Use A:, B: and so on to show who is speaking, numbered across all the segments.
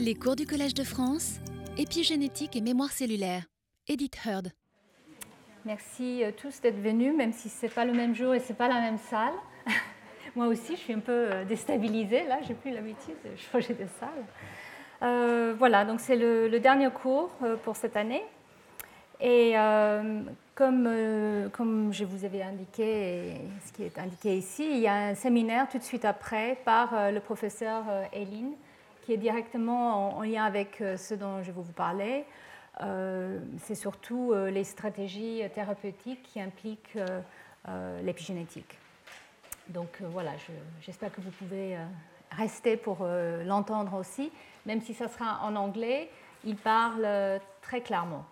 A: Les cours du Collège de France, épigénétique et mémoire cellulaire. Edith Heard.
B: Merci euh, tous d'être venus, même si ce n'est pas le même jour et ce n'est pas la même salle. Moi aussi, je suis un peu euh, déstabilisée. Là, j'ai plus l'habitude de changer de salle. Euh, voilà, donc c'est le, dernier cours pour cette année. Et comme, comme je vous avais indiqué, ce qui est indiqué ici, il y a un séminaire tout de suite après par le professeur Eline qui est directement en, lien avec euh, ce dont je vais vous parler. Euh, c'est surtout euh, les stratégies thérapeutiques qui impliquent l'épigénétique. Donc voilà, j'espère que vous pouvez rester pour l'entendre aussi, même si ça sera en anglais, il parle très clairement.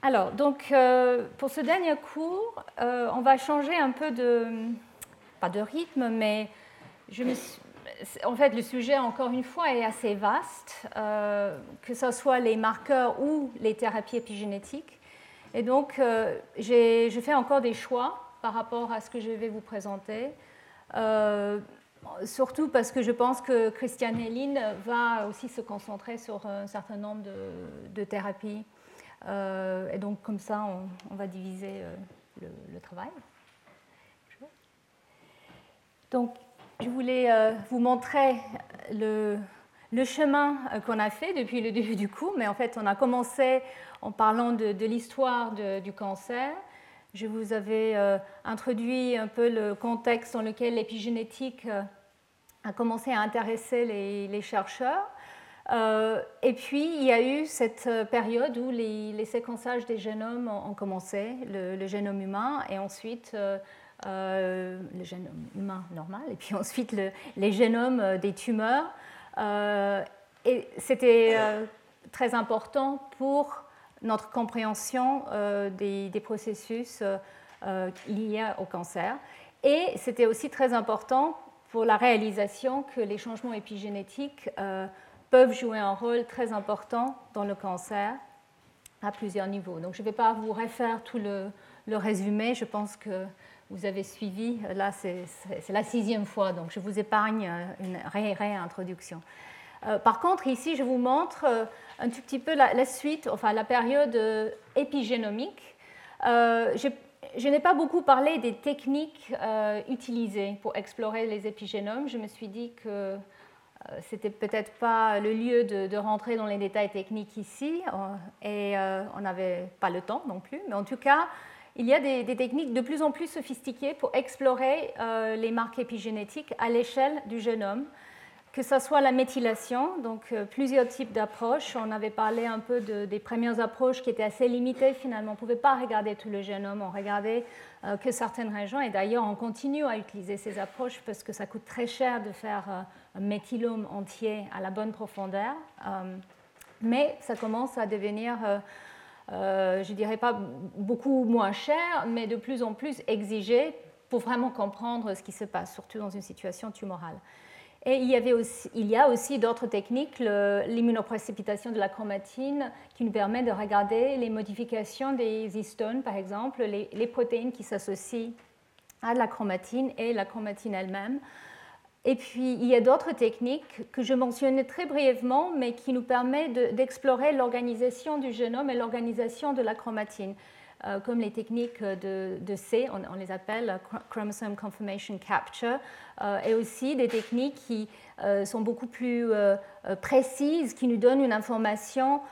B: Alors, donc, pour ce dernier cours, on va changer un peu de, pas de rythme, mais je me suis, en fait, le sujet, encore une fois, est assez vaste, euh, que ce soit les marqueurs ou les thérapies épigénétiques. Et donc, euh, j'ai fait encore des choix par rapport à ce que je vais vous présenter. Euh, surtout parce que je pense que Christiane Hélène va aussi se concentrer sur un certain nombre de, thérapies. et donc, comme ça, on, va diviser le, le, travail. Donc, je voulais euh, vous montrer le, chemin euh, qu'on a fait depuis le début du cours, mais en fait, on a commencé en parlant de, l'histoire du cancer. Je vous avais euh, introduit un peu le contexte dans lequel l'épigénétique a commencé à intéresser les, chercheurs. et puis, il y a eu cette période où les, séquençages des génomes ont, commencé, le, génome humain, et ensuite euh, le génome humain normal, et puis ensuite les génomes euh, des tumeurs. Euh, et c'était très important pour notre compréhension des, processus liés au cancer. Et c'était aussi très important pour la réalisation que les changements épigénétiques peuvent jouer un rôle très important dans le cancer à plusieurs niveaux. Donc je ne vais pas vous refaire tout le, le résumé, je pense que vous avez suivi. Là, c'est la sixième fois, donc je vous épargne euh, une réintroduction. Euh, par contre, ici, je vous montre euh, un tout petit peu la, suite, enfin la période épigénomique. je, n'ai pas beaucoup parlé des techniques utilisées pour explorer les épigénomes. Je me suis dit que c'était peut-être pas le lieu de, de, rentrer dans les détails techniques ici, et on n'avait pas le temps non plus. Mais en tout cas, il y a des, techniques de plus en plus sophistiquées pour explorer euh, les marques épigénétiques à l'échelle du génome, que ce soit la méthylation, donc euh, plusieurs types d'approches. On avait parlé un peu des premières approches qui étaient assez limitées finalement. On ne pouvait pas regarder tout le génome, on regardait euh, que certaines régions. Et d'ailleurs, on continue à utiliser ces approches parce que ça coûte très cher de faire un méthylome entier à la bonne profondeur. mais ça commence à devenir euh, je dirais pas beaucoup moins cher, mais de plus en plus exigé pour vraiment comprendre ce qui se passe, surtout dans une situation tumorale. Et il y, avait aussi, il y a aussi d'autres techniques, l'immunoprécipitation de la chromatine, qui nous permet de regarder les modifications des histones, par exemple, les protéines qui s'associent à la chromatine et la chromatine elle-même. Et puis, il y a d'autres techniques que je mentionnais très brièvement, mais qui nous permettent d'explorer l'organisation du génome et l'organisation de la chromatine, euh, comme les techniques de, C, on, les appelle Chromosome Conformation Capture, euh, et aussi des techniques qui euh, sont beaucoup plus précises, qui nous donnent une information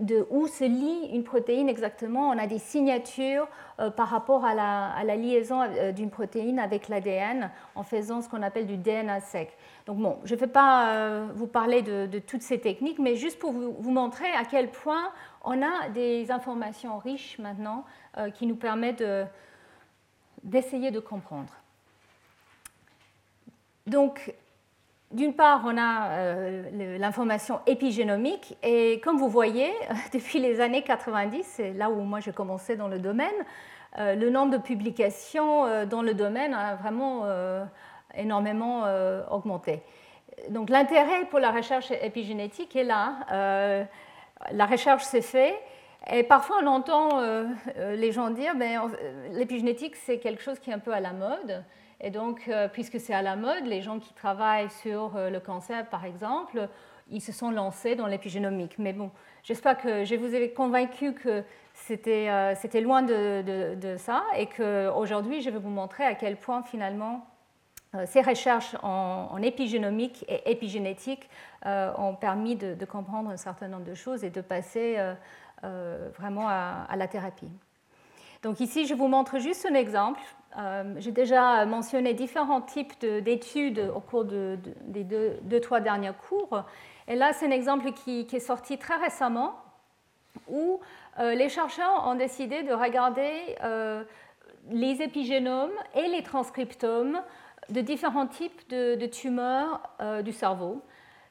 B: de où se lie une protéine exactement. On a des signatures euh, par rapport à la, liaison euh, d'une protéine avec l'ADN en faisant ce qu'on appelle du DNA sec. Donc bon, je ne vais pas euh, vous parler de, toutes ces techniques, mais juste pour vous, montrer à quel point on a des informations riches maintenant qui nous permettent d'essayer de comprendre. Donc, d'une part, on a euh, l'information épigénomique et comme vous voyez, depuis les années 90, c'est là où moi j'ai commencé dans le domaine, euh, le nombre de publications euh, dans le domaine a vraiment énormément augmenté. Donc l'intérêt pour la recherche épigénétique est là. la recherche s'est faite et parfois on entend les gens dire ben, l'épigénétique c'est quelque chose qui est un peu à la mode Et donc, puisque c'est à la mode, les gens qui travaillent sur le cancer, par exemple, ils se sont lancés dans l'épigénomique. Mais bon, j'espère que je vous ai convaincu que c'était loin de, ça et qu'aujourd'hui, je vais vous montrer à quel point finalement euh, ces recherches en, épigénomique et épigénétique euh, ont permis de, comprendre un certain nombre de choses et de passer euh, vraiment à, la thérapie. Donc ici, je vous montre juste un exemple. J'ai déjà mentionné différents types d'études au cours des deux, trois derniers cours. Et là, c'est un exemple qui, est sorti très récemment où les chercheurs ont décidé de regarder les épigénomes et les transcriptomes de différents types de, tumeurs euh, du cerveau.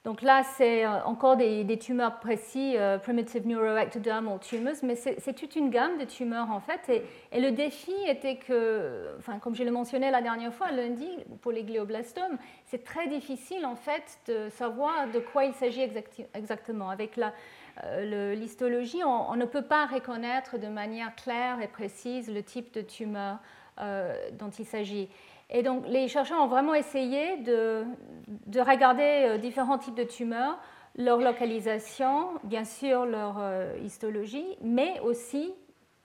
B: Donc là, c'est euh, encore des, tumeurs précis, euh, primitive neuroectodermal tumors, mais c'est toute une gamme de tumeurs en fait. Et, le défi était que, enfin, comme je l'ai mentionné la dernière fois, lundi, pour les glioblastomes, c'est très difficile en fait de savoir de quoi il s'agit exactement. Avec l'histologie, on, on, ne peut pas reconnaître de manière claire et précise le type de tumeur dont il s'agit. Et donc les chercheurs ont vraiment essayé de, regarder euh, différents types de tumeurs, leur localisation, bien sûr leur euh, histologie, mais aussi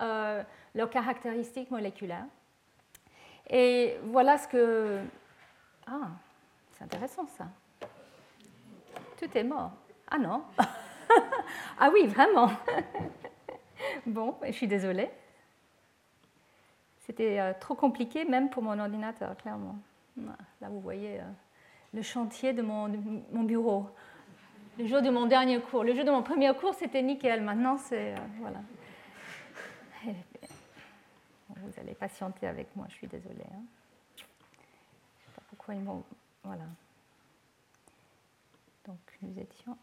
B: euh, leurs caractéristiques moléculaires. Et voilà ce que... Ah, c'est intéressant ça. Tout est mort. Ah non. ah oui, vraiment. bon, je suis désolée. C'était euh, trop compliqué même pour mon ordinateur, clairement. Là, vous voyez euh, le chantier de mon, bureau. Le jour de mon dernier cours. Le jour de mon premier cours, c'était nickel. Maintenant, c'est... Euh, voilà. Vous allez patienter avec moi, je suis désolée. Hein. Je ne sais pas pourquoi ils m'ont... Voilà. Donc, nous étions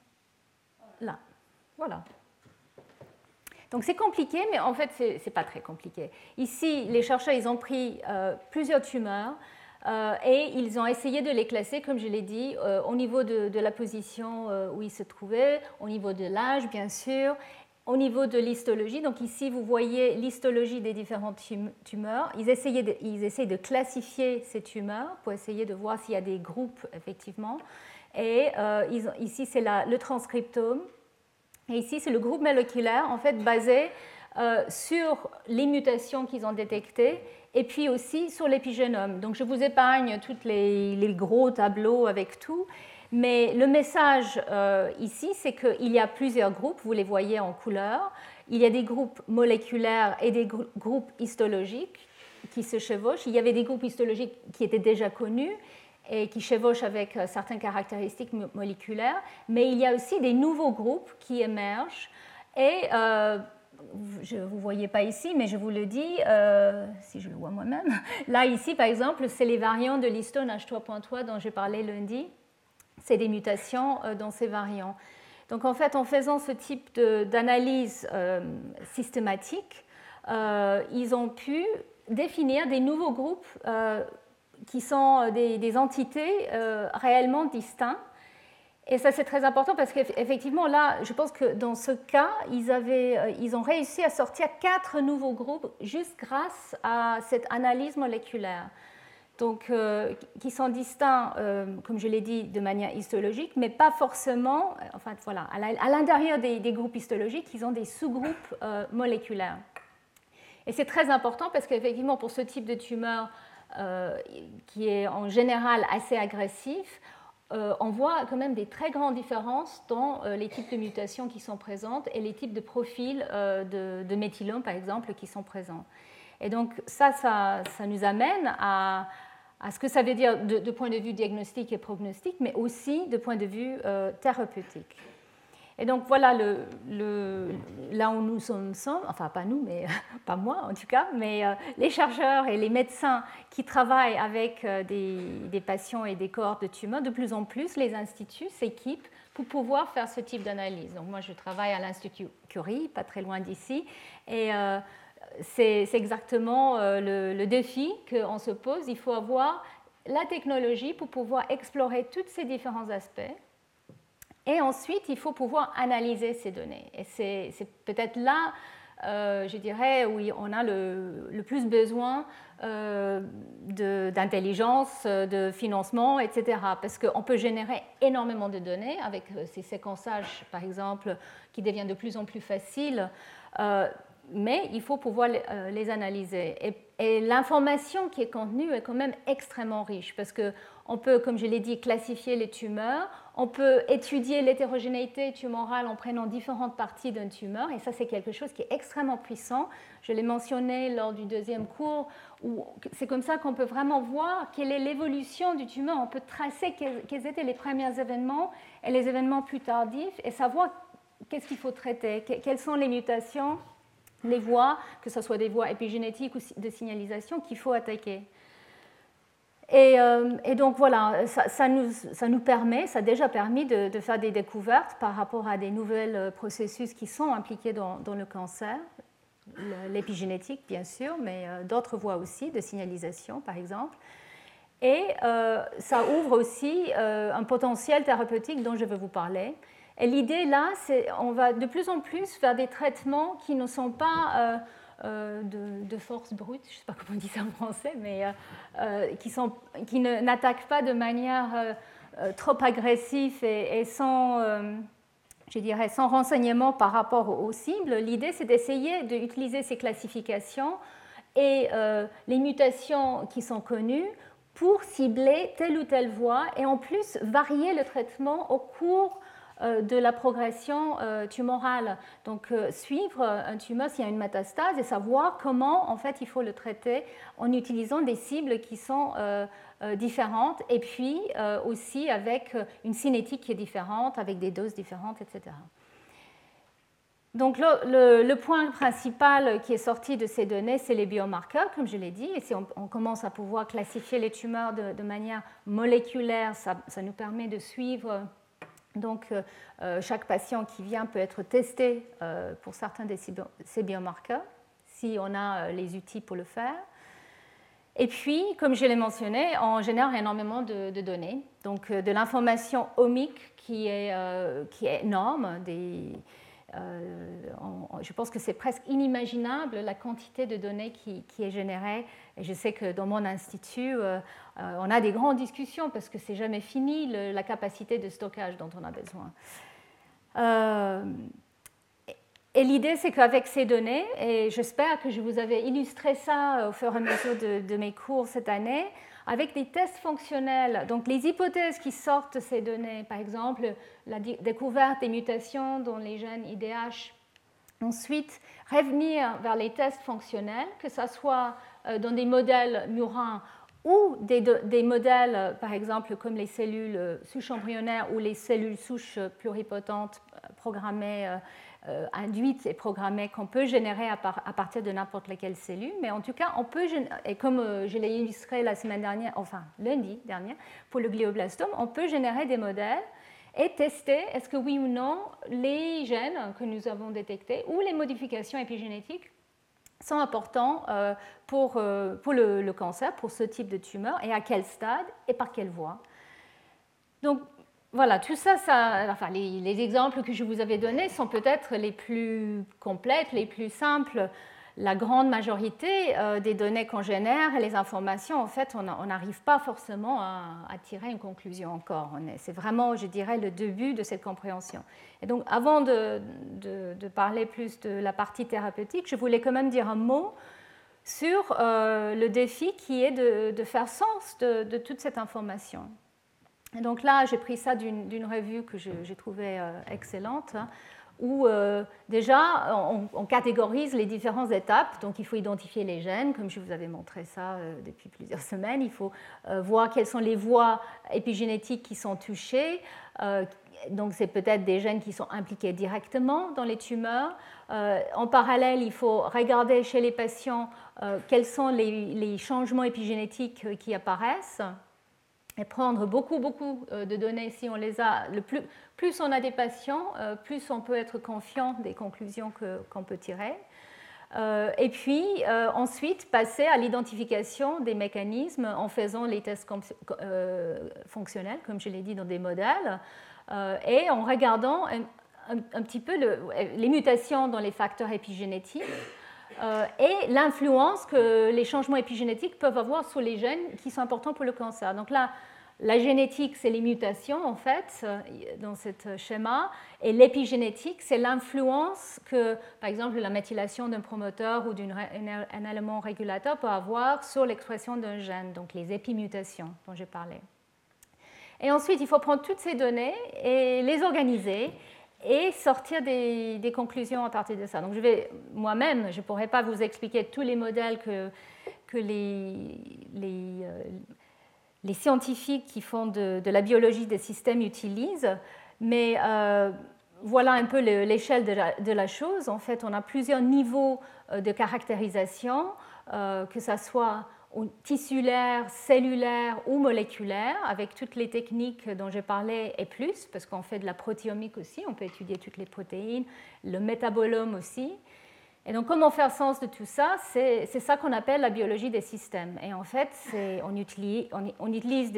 B: là. Voilà. Donc c'est compliqué, mais en fait, ce n'est pas très compliqué. Ici, les chercheurs, ils ont pris euh, plusieurs tumeurs euh, et ils ont essayé de les classer, comme je l'ai dit, euh, au niveau de, la position où ils se trouvaient, au niveau de l'âge, bien sûr, au niveau de l'histologie. Donc ici, vous voyez l'histologie des différentes tumeurs. Ils, essayaient ils essayent de classifier ces tumeurs pour essayer de voir s'il y a des groupes, effectivement. Et ici, c'est le transcriptome ici, c'est le groupe moléculaire en fait basé euh, sur les mutations qu'ils ont détectées et puis aussi sur l'épigénome. Donc je vous épargne tous les, gros tableaux avec tout, mais le message euh, ici, c'est qu'il y a plusieurs groupes, vous les voyez en couleur. Il y a des groupes moléculaires et des groupes histologiques qui se chevauchent. Il y avait des groupes histologiques qui étaient déjà connus et qui chevauchent avec euh, certaines caractéristiques moléculaires, mais il y a aussi des nouveaux groupes qui émergent. Et euh, je ne vous voyez pas ici, mais je vous le dis, euh, si je le vois moi-même. Là, ici, par exemple, c'est les variants de l'histone H3.3 dont j'ai parlé lundi. C'est des mutations dans ces variants. Donc, en fait, en faisant ce type d'analyse systématique, ils ont pu définir des nouveaux groupes qui sont euh, des, entités euh, réellement distinctes. Et ça, c'est très important parce qu'effectivement, là, je pense que dans ce cas, ils, avaient, euh, ils ont réussi à sortir quatre nouveaux groupes juste grâce à cette analyse moléculaire. Donc, qui sont distincts, comme je l'ai dit, de manière histologique, mais pas forcément, enfin voilà, à l'intérieur des, groupes histologiques, ils ont des sous-groupes moléculaires. Et c'est très important parce qu'effectivement, pour ce type de tumeur, qui est en général assez agressif, euh, on voit quand même des très grandes différences dans euh, les types de mutations qui sont présentes et les types de profils de, de par exemple, qui sont présents. Et donc ça, ça, nous amène à, à, ce que ça veut dire de, de, point de vue diagnostique et prognostique, mais aussi de point de vue thérapeutique. Et donc voilà là où nous sommes, enfin pas nous, mais pas moi en tout cas, mais euh, les chercheurs et les médecins qui travaillent avec euh, des, patients et des cohortes de tumeurs, de plus en plus les instituts s'équipent pour pouvoir faire ce type d'analyse. Donc moi je travaille à l'Institut Curie, pas très loin d'ici, et euh, c'est exactement le défi qu'on se pose. Il faut avoir la technologie pour pouvoir explorer tous ces différents aspects et ensuite, il faut pouvoir analyser ces données. Et c'est peut-être là je dirais, où on a le, plus besoin d'intelligence, de, financement, etc. Parce qu'on peut générer énormément de données avec ces séquençages, par exemple, qui deviennent de plus en plus faciles mais il faut pouvoir les, euh, analyser. Et, l'information qui est contenue est quand même extrêmement riche parce qu'on peut, comme je l'ai dit, classifier les tumeurs, on peut étudier l'hétérogénéité tumorale en prenant différentes parties d'une tumeur, et ça c'est quelque chose qui est extrêmement puissant. Je l'ai mentionné lors du deuxième cours, où c'est comme ça qu'on peut vraiment voir quelle est l'évolution du tumeur. On peut tracer quels étaient les premiers événements et les événements plus tardifs, et savoir qu'est-ce qu'il faut traiter, quelles sont les mutations les voies, que ce soit des voies épigénétiques ou de signalisation, qu'il faut attaquer. Et, euh, donc voilà, ça, nous, permet, ça a déjà permis de, faire des découvertes par rapport à des nouveaux euh, processus qui sont impliqués dans, le cancer, l'épigénétique bien sûr, mais euh, d'autres voies aussi, de signalisation par exemple. Et ça ouvre aussi un potentiel thérapeutique dont je vais vous parler. Et l'idée là, c'est on va de plus en plus faire des traitements qui ne sont pas euh, euh, de, force brute, je ne sais pas comment on dit ça en français, mais euh, qui, sont, qui n'attaquent pas de manière trop agressive et, sans, je dirais, sans renseignement par rapport aux cibles. L'idée, c'est d'essayer d'utiliser ces classifications et les mutations qui sont connues pour cibler telle ou telle voie et en plus varier le traitement au cours de la progression euh, tumorale. Donc euh, suivre un tumeur s'il y a une métastase et savoir comment en fait il faut le traiter en utilisant des cibles qui sont différentes et puis aussi avec une cinétique qui est différente, avec des doses différentes, etc. Donc le, point principal qui est sorti de ces données, c'est les biomarqueurs, comme je l'ai dit. Et si on, commence à pouvoir classifier les tumeurs de, manière moléculaire, ça, nous permet de suivre donc, euh, euh, chaque patient qui vient peut être testé euh, pour certains de ces biomarqueurs, si on a les outils pour le faire. Et puis, comme je l'ai mentionné, on génère énormément de, données, donc de l'information omique qui est, qui est énorme, euh, je pense que c'est presque inimaginable la quantité de données qui, est générée. Et je sais que dans mon institut, euh, euh, on a des grandes discussions parce que c'est jamais fini la capacité de stockage dont on a besoin. et l'idée, c'est qu'avec ces données, et j'espère que je vous avais illustré ça au fur et à mesure de mes cours cette année, avec des tests fonctionnels. Donc les hypothèses qui sortent ces données, par exemple la découverte des mutations dans les gènes IDH, ensuite revenir vers les tests fonctionnels, que ce soit euh, dans des modèles murins ou des, modèles, par exemple, comme les cellules souches embryonnaires ou les cellules souches pluripotentes euh, programmées euh, euh, induite et programmée qu'on peut générer à, partir de n'importe laquelle cellule. Mais en tout cas, on peut, et comme euh, je l'ai illustré la semaine dernière, enfin lundi dernier, pour le glioblastome, on peut générer des modèles et tester est-ce que oui ou non les gènes que nous avons détectés ou les modifications épigénétiques sont importants euh, pour, pour le, le, cancer, pour ce type de tumeur, et à quel stade et par quelle voie. Donc, voilà, tout ça, enfin, les, exemples que je vous avais donnés sont peut-être les plus complètes, les plus simples. La grande majorité euh, des données qu'on génère et les informations, en fait, on n'arrive pas forcément à, tirer une conclusion encore. C'est vraiment, je dirais, le début de cette compréhension. Et donc, avant de, parler plus de la partie thérapeutique, je voulais quand même dire un mot sur euh, le défi qui est de, faire sens de toute cette information donc là, j'ai pris ça d'une revue que j'ai trouvée euh, excellente, hein, où euh, déjà on, catégorise les différentes étapes. Donc il faut identifier les gènes, comme je vous avais montré ça euh, depuis plusieurs semaines. Il faut voir quelles sont les voies épigénétiques qui sont touchées. donc c'est peut-être des gènes qui sont impliqués directement dans les tumeurs. en parallèle, il faut regarder chez les patients quels sont les changements épigénétiques qui apparaissent et prendre beaucoup, beaucoup euh, de données si on les a. Plus on a des patients, euh, plus on peut être confiant des conclusions qu'on peut tirer. Euh, et puis ensuite passer à l'identification des mécanismes en faisant les tests fonctionnels, comme je l'ai dit, dans des modèles, et en regardant un, petit peu les mutations dans les facteurs épigénétiques et l'influence que les changements épigénétiques peuvent avoir sur les gènes qui sont importants pour le cancer. Donc là, la génétique, c'est les mutations, en fait, dans ce schéma, et l'épigénétique, c'est l'influence que, par exemple, la méthylation d'un promoteur ou d'un élément régulateur peut avoir sur l'expression d'un gène, donc les épimutations dont j'ai parlé. Et ensuite, il faut prendre toutes ces données et les organiser et sortir des, conclusions à partir de ça. Donc, je vais moi-même, je ne pourrais pas vous expliquer tous les modèles que, euh, les scientifiques qui font de, la biologie des systèmes utilisent, mais euh, voilà un peu l'échelle de, la chose. En fait, on a plusieurs niveaux euh, de caractérisation, que ce soit tissulaire, cellulaire ou moléculaire, avec toutes les techniques dont j'ai parlé et plus, parce qu'on fait de la protéomique aussi, on peut étudier toutes les protéines, le métabolome aussi. Et donc, comment faire sens de tout ça? C'est ça qu'on appelle la biologie des systèmes. Et en fait, on utilise, on, utilise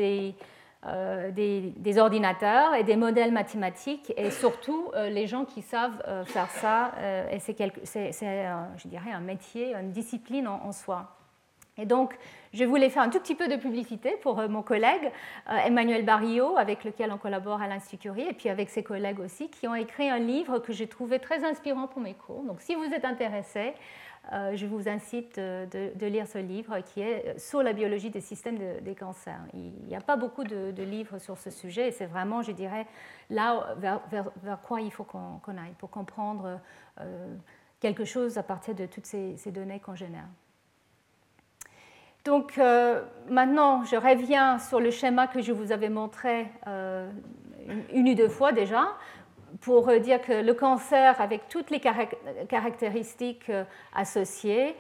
B: euh, des, ordinateurs et des modèles mathématiques, et surtout euh, les gens qui savent euh, faire ça. et c'est, je dirais, un métier, une discipline en soi. Et donc, je voulais faire un tout petit peu de publicité pour euh, mon collègue euh, Emmanuel Barrio, avec lequel on collabore à l'Institut Curie, et puis avec ses collègues aussi, qui ont écrit un livre que j'ai trouvé très inspirant pour mes cours. Donc, si vous êtes intéressé, euh, je vous incite de, lire ce livre qui est sur la biologie des systèmes des cancers. Il n'y a pas beaucoup de, livres sur ce sujet et c'est vraiment, je dirais, là vers, quoi il faut qu'on aille pour comprendre quelque chose à partir de toutes ces données qu'on génère. Donc euh, maintenant, je reviens sur le schéma que je vous avais montré euh, une ou deux fois déjà, pour dire que le cancer, avec toutes les caractéristiques euh, associées,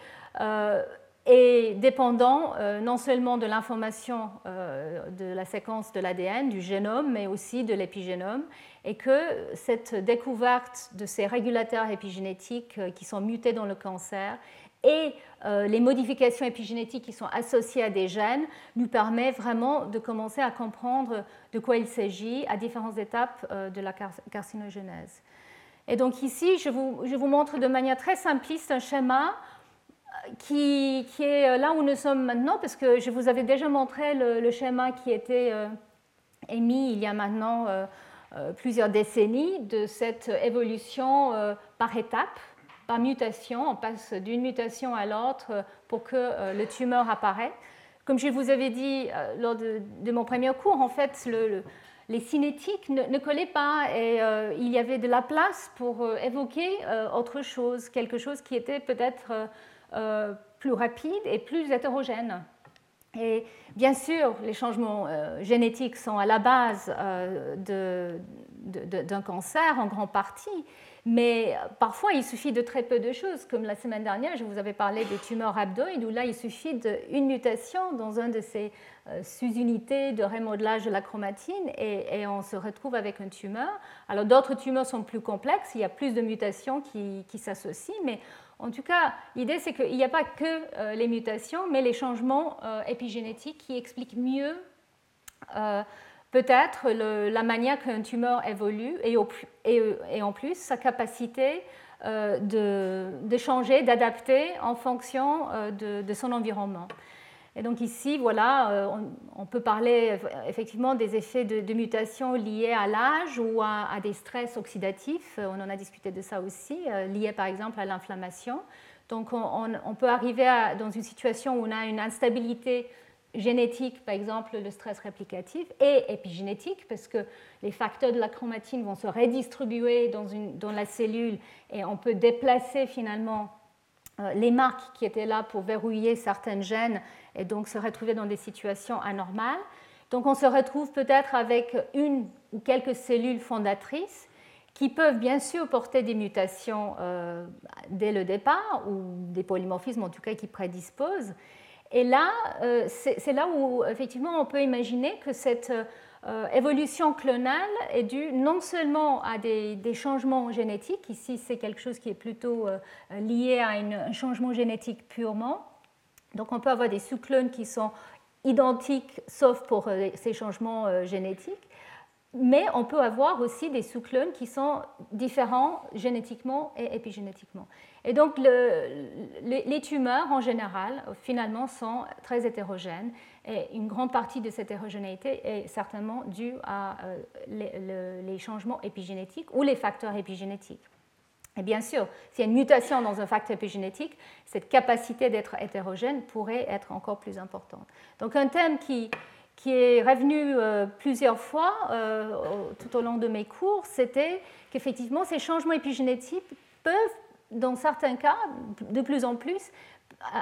B: est dépendant non seulement de l'information de la séquence de l'ADN, du génome, mais aussi de l'épigénome, et que cette découverte de ces régulateurs épigénétiques qui sont mutés dans le cancer et euh, les modifications épigénétiques qui sont associées à des gènes nous permettent vraiment de commencer à comprendre de quoi il s'agit à différentes étapes euh, de la carcinogénèse. Et donc ici, je vous, montre de manière très simpliste un schéma euh, qui, est là où nous sommes maintenant, parce que je vous avais déjà montré le, schéma qui était émis il y a maintenant plusieurs décennies de cette évolution par étapes mutation, on passe d'une mutation à l'autre pour que euh, le tumeur apparaisse. Comme je vous avais dit euh, lors de, mon premier cours, en fait, les cinétiques ne, collaient pas et euh, il y avait de la place pour évoquer autre chose, quelque chose qui était peut-être plus rapide et plus hétérogène. Et bien sûr, les changements génétiques sont à la base d'un cancer en grande partie, mais euh, parfois, il suffit de très peu de choses, comme la semaine dernière, je vous avais parlé des tumeurs rhabdoïdes, où là, il suffit d'une mutation dans une de ces euh, sous-unités de remodelage de la chromatine et, on se retrouve avec une tumeur. Alors, d'autres tumeurs sont plus complexes, il y a plus de mutations qui, s'associent, mais en tout cas, l'idée, c'est qu'il n'y a pas que euh, les mutations, mais les changements épigénétiques qui expliquent mieux peut-être la manière qu'un tumeur évolue et, en plus sa capacité euh, de, changer, d'adapter en fonction euh, de, son environnement. Et donc ici, voilà, euh, on, peut parler effectivement des effets de, mutation liés à l'âge ou à, des stress oxydatifs. On en a discuté de ça aussi, liés par exemple à l'inflammation. Donc on, peut arriver dans une situation où on a une instabilité génétique, par exemple le stress réplicatif, et épigénétique, parce que les facteurs de la chromatine vont se redistribuer dans, la cellule et on peut déplacer finalement euh, les marques qui étaient là pour verrouiller certains gènes et donc se retrouver dans des situations anormales. Donc on se retrouve peut-être avec une ou quelques cellules fondatrices qui peuvent bien sûr porter des mutations euh, dès le départ ou des polymorphismes en tout cas qui prédisposent et là, euh, c'est là où effectivement on peut imaginer que cette euh, évolution clonale est due non seulement à des, changements génétiques, ici c'est quelque chose qui est plutôt euh, lié à un changement génétique purement, donc on peut avoir des sous-clones qui sont identiques sauf pour ces changements génétiques, mais on peut avoir aussi des sous-clones qui sont différents génétiquement et épigénétiquement. Et donc les, tumeurs en général, finalement, sont très hétérogènes. Et une grande partie de cette hétérogénéité est certainement due à euh, les, changements épigénétiques ou les facteurs épigénétiques. Et bien sûr, s'il y a une mutation dans un facteur épigénétique, cette capacité d'être hétérogène pourrait être encore plus importante. Donc un thème qui, qui est revenu euh, plusieurs fois euh, tout au long de mes cours, c'était qu'effectivement, ces changements épigénétiques peuvent, dans certains cas, de plus en plus,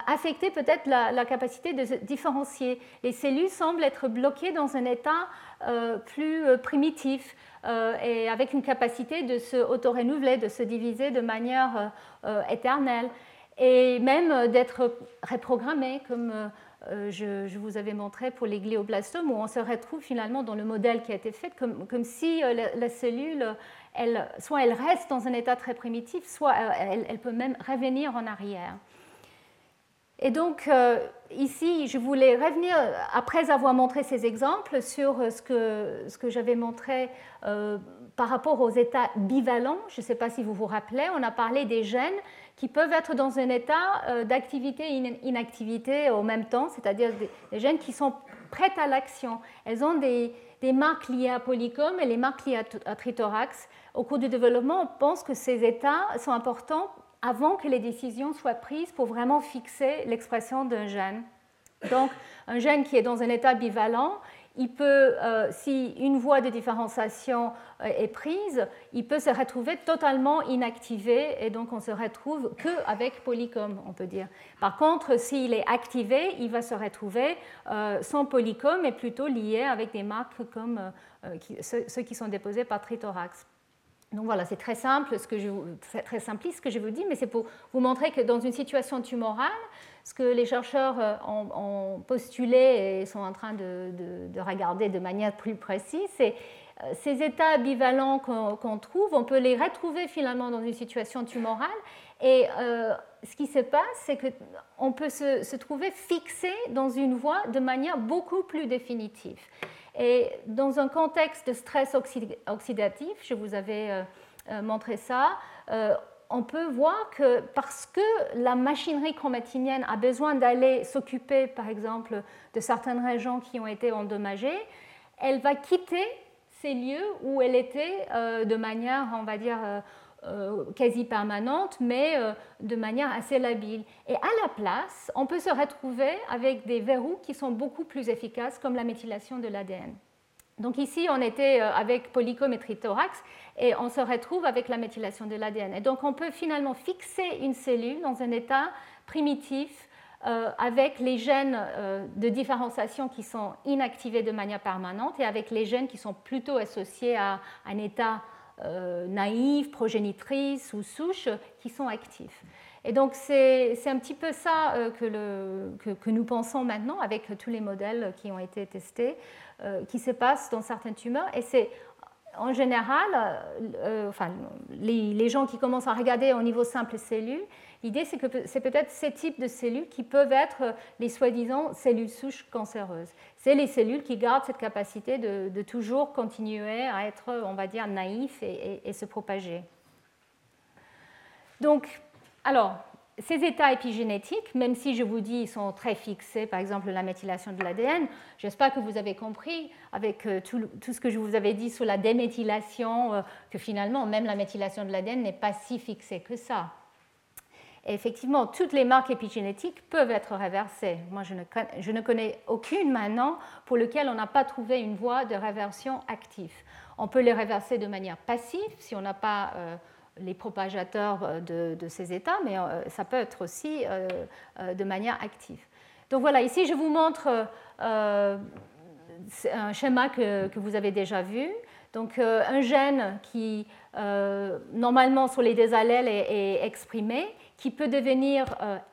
B: affecter peut-être la, capacité de se différencier. Les cellules semblent être bloquées dans un état euh, plus primitif et avec une capacité de se auto-renouveler, de se diviser de manière éternelle et même d'être reprogrammées comme euh, je, vous avais montré pour les glioblastomes, où on se retrouve finalement dans le modèle qui a été fait, comme, si euh, la, cellule, soit elle reste dans un état très primitif, soit euh, elle, peut même revenir en arrière. Et donc, ici, je voulais revenir, après avoir montré ces exemples, sur ce que, ce que j'avais montré par rapport aux états bivalents. Je ne sais pas si vous vous rappelez, on a parlé des gènes qui peuvent être dans un état euh, d'activité et inactivité au même temps, c'est-à-dire des, gènes qui sont prêts à l'action. Elles ont des, marques liées à polycom et les marques liées à, trithorax. Au cours du développement, on pense que ces états sont importants avant que les décisions soient prises pour vraiment fixer l'expression d'un gène. Donc, un gène qui est dans un état bivalent, il peut, euh, si une voie de différenciation euh, est prise, il peut se retrouver totalement inactivé et donc on se retrouve qu'avec polycom, on peut dire. Par contre, s'il est activé, il va se retrouver euh, sans polycom et plutôt lié avec des marques comme ceux, qui sont déposés par trithorax. Donc voilà, c'est très simple, ce que je, très simpliste ce que je vous dis, mais c'est pour vous montrer que dans une situation tumorale, ce que les chercheurs euh, ont, postulé et sont en train de, regarder de manière plus précise, c'est euh, ces états bivalents qu'on trouve, on peut les retrouver finalement dans une situation tumorale. Et euh, ce qui se passe, c'est qu'on peut se, trouver fixé dans une voie de manière beaucoup plus définitive. Et dans un contexte de stress oxydatif, je vous avais montré ça, on peut voir que parce que la machinerie chromatinienne a besoin d'aller s'occuper, par exemple, de certaines régions qui ont été endommagées, elle va quitter ces lieux où elle était euh, de manière, on va dire, euh, euh, quasi permanente, mais de manière assez labile. Et à la place, on peut se retrouver avec des verrous qui sont beaucoup plus efficaces, comme la méthylation de l'ADN. Donc ici, on était euh, avec polycométrie thorax et on se retrouve avec la méthylation de l'ADN. Et donc on peut finalement fixer une cellule dans un état primitif euh, avec les gènes euh, de différenciation qui sont inactivés de manière permanente et avec les gènes qui sont plutôt associés à un état naïf, progénitrice ou souche qui sont actifs. Et donc c'est un petit peu ça que, que, nous pensons maintenant avec tous les modèles qui ont été testés. Euh, qui se passe dans certaines tumeurs. Et c'est en général, euh, enfin, les, gens qui commencent à regarder au niveau simple cellules, l'idée c'est que c'est peut-être ces types de cellules qui peuvent être les soi-disant cellules souches cancéreuses. C'est les cellules qui gardent cette capacité de, toujours continuer à être, on va dire, naïfs et, et se propager. Donc, alors, ces états épigénétiques, même si je vous dis ils sont très fixés, par exemple la méthylation de l'ADN, j'espère que vous avez compris avec euh, tout, ce que je vous avais dit sur la déméthylation, euh, que finalement même la méthylation de l'ADN n'est pas si fixée que ça. effectivement, toutes les marques épigénétiques peuvent être réversées. Moi, je ne, je ne connais aucune maintenant pour laquelle on n'a pas trouvé une voie de réversion active. On peut les réverser de manière passive si on n'a pas... Euh, les propagateurs euh, de, ces états, mais euh, ça peut être aussi euh, de manière active. Donc voilà, ici je vous montre un schéma que, vous avez déjà vu. Donc un gène qui normalement sur les deux allèles est, exprimé, qui peut devenir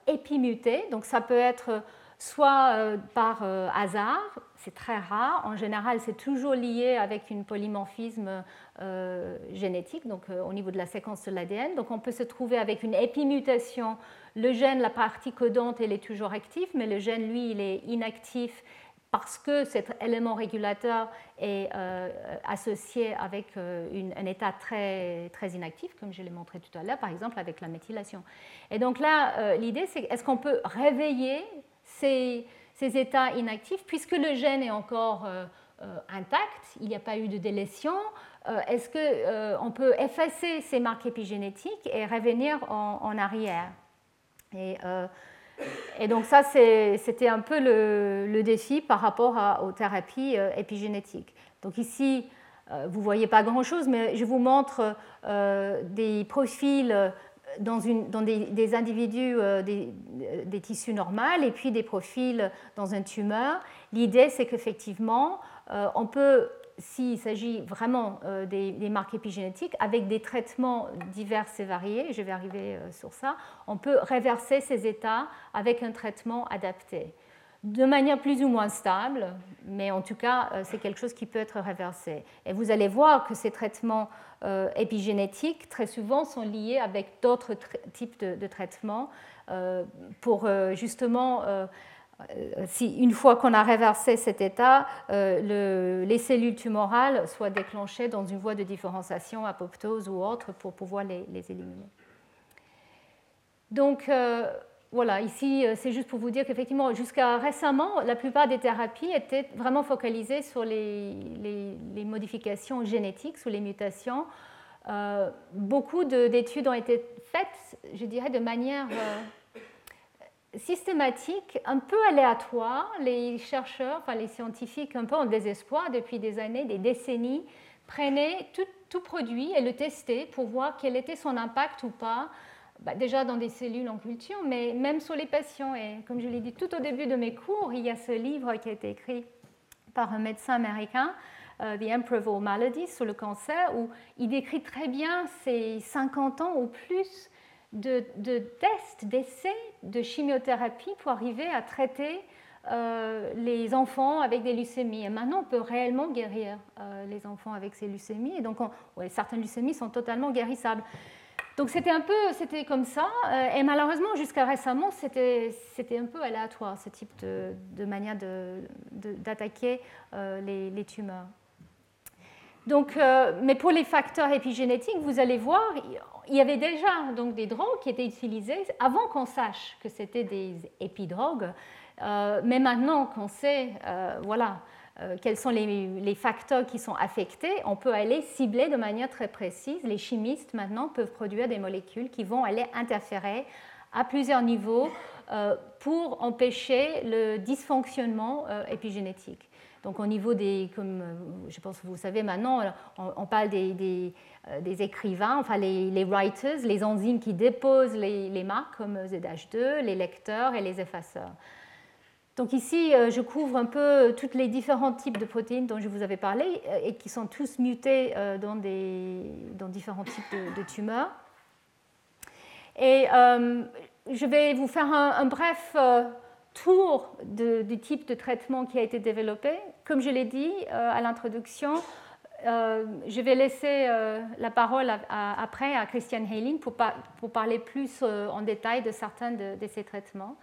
B: épimuté. Donc ça peut être soit par hasard, c'est très rare. En général, c'est toujours lié avec une polymorphisme euh, génétique, donc euh, au niveau de la séquence de l'ADN. Donc on peut se trouver avec une épimutation. Le gène, la partie codante, elle est toujours active, mais le gène, lui, il est inactif parce que cet élément régulateur est euh, associé avec un état très, très inactif, comme je l'ai montré tout à l'heure, par exemple avec la méthylation. Et donc là, l'idée, c'est est-ce qu'on peut réveiller ces, ces, états inactifs, puisque le gène est encore intact, il n'y a pas eu de délétion, est-ce qu'on peut effacer ces marques épigénétiques et revenir en, arrière? Et, et donc ça, c'était un peu le, défi par rapport aux thérapies euh, épigénétiques. Donc ici, euh, vous ne voyez pas grand-chose, mais je vous montre euh, des profils dans, des, individus, des, tissus normaux, et puis des profils dans un tumeur. L'idée, c'est qu'effectivement, on peut s'il s'agit vraiment euh, des, marques épigénétiques, avec des traitements divers et variés, je vais arriver euh, sur ça, on peut réverser ces états avec un traitement adapté. De manière plus ou moins stable, mais en tout cas, euh, c'est quelque chose qui peut être réversé. Et vous allez voir que ces traitements épigénétiques, très souvent, sont liés avec d'autres types de, traitements pour justement si une fois qu'on a réversé cet état, euh, les cellules tumorales soient déclenchées dans une voie de différenciation, apoptose ou autre, pour pouvoir les, éliminer. Donc euh, voilà, ici c'est juste pour vous dire qu'effectivement, jusqu'à récemment, la plupart des thérapies étaient vraiment focalisées sur les, modifications génétiques, sur les mutations. beaucoup d'études ont été faites, je dirais, de manière systématique, un peu aléatoire. Les chercheurs, enfin les scientifiques, un peu en désespoir depuis des années, des décennies, prenaient tout, produit et le testaient pour voir quel était son impact ou pas, bah, déjà dans des cellules en culture, mais même sur les patients. Et comme je l'ai dit tout au début de mes cours, il y a ce livre qui a été écrit par un médecin américain, euh, The Improbable Maladies, sur le cancer, où il décrit très bien ces 50 ans ou plus de, tests, d'essais de chimiothérapie pour arriver à traiter euh, les enfants avec des leucémies. Et maintenant, on peut réellement guérir euh, les enfants avec ces leucémies. Et donc, certaines leucémies sont totalement guérissables. Donc, c'était un peu, c'était comme ça. Euh, et malheureusement, jusqu'à récemment, c'était, un peu aléatoire, ce type de, manière d'attaquer les, tumeurs. Donc, mais pour les facteurs épigénétiques, vous allez voir, il y avait déjà donc des drogues qui étaient utilisées avant qu'on sache que c'était des épidrogues, euh, mais maintenant qu'on sait euh, voilà, euh, quels sont les, facteurs qui sont affectés, on peut aller cibler de manière très précise. Les chimistes maintenant peuvent produire des molécules qui vont aller interférer à plusieurs niveaux pour empêcher le dysfonctionnement épigénétique. Donc au niveau des, comme je pense que vous savez maintenant, on, parle des euh, des écrivains, enfin les, writers, les enzymes qui déposent les, marques comme ZH2, les lecteurs et les effaceurs. Donc ici, euh, je couvre un peu tous les différents types de protéines dont je vous avais parlé euh, et qui sont tous mutés dans, des, dans différents types de, tumeurs. Et je vais vous faire un, bref tour du type de traitement qui a été développé. Comme je l'ai dit à l'introduction, euh, je vais laisser euh, la parole après à Christian Heiling pour, parler plus euh, en détail de certains de, ces traitements.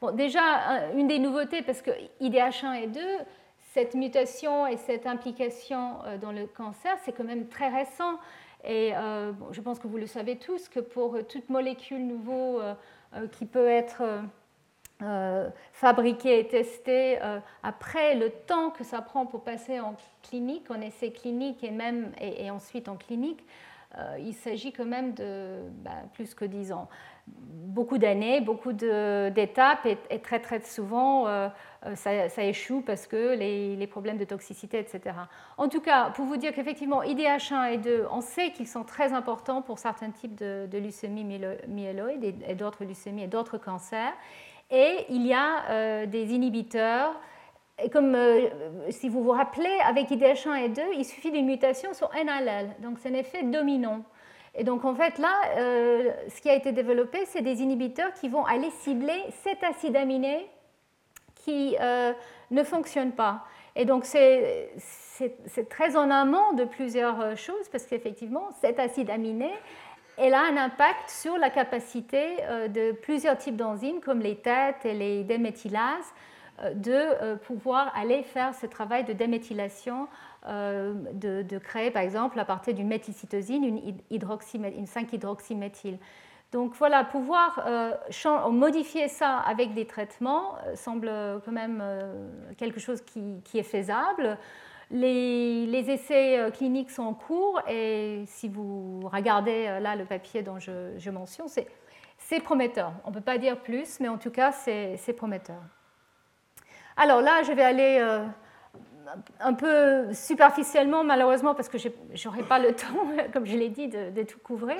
B: Bon, déjà, une des nouveautés, parce que IDH1 et 2, cette mutation et cette implication dans le cancer, c'est quand même très récent. Et je pense que vous le savez tous, que pour toute molécule nouvelle qui peut être euh, fabriqué et testé euh, après le temps que ça prend pour passer en clinique, en essai clinique et même et, ensuite en clinique, euh, il s'agit quand même de bah, plus que 10 ans. Beaucoup d'années, beaucoup d'étapes et, très très souvent ça, échoue parce que les, problèmes de toxicité, etc. En tout cas, pour vous dire qu'effectivement, IDH1 et 2, on sait qu'ils sont très importants pour certains types de, de leucémie myéloïde et d'autres leucémies et d'autres cancers. Et il y a euh, des inhibiteurs. Et comme euh, si vous vous rappelez, avec IDH1 et 2, il suffit d'une mutation sur un allèle. Donc c'est un effet dominant. Et donc en fait là, euh, ce qui a été développé, c'est des inhibiteurs qui vont aller cibler cet acide aminé qui ne fonctionne pas. Et donc c'est très en amont de plusieurs choses parce qu'effectivement, cet acide aminé elle a un impact sur la capacité euh, de plusieurs types d'enzymes comme les têtes et les déméthylases de pouvoir aller faire ce travail de déméthylation, de, créer par exemple à partir d'une méthylcytosine une 5-hydroxyméthyle. Donc voilà, pouvoir modifier ça avec des traitements semble quand même quelque chose qui, est faisable. Les, essais euh, cliniques sont en cours et si vous regardez euh, là le papier dont je, mentionne, c'est prometteur. On ne peut pas dire plus, mais en tout cas, c'est prometteur. Alors là, je vais aller euh, un peu superficiellement, malheureusement, parce que je n'aurai pas le temps, comme je l'ai dit, de, tout couvrir.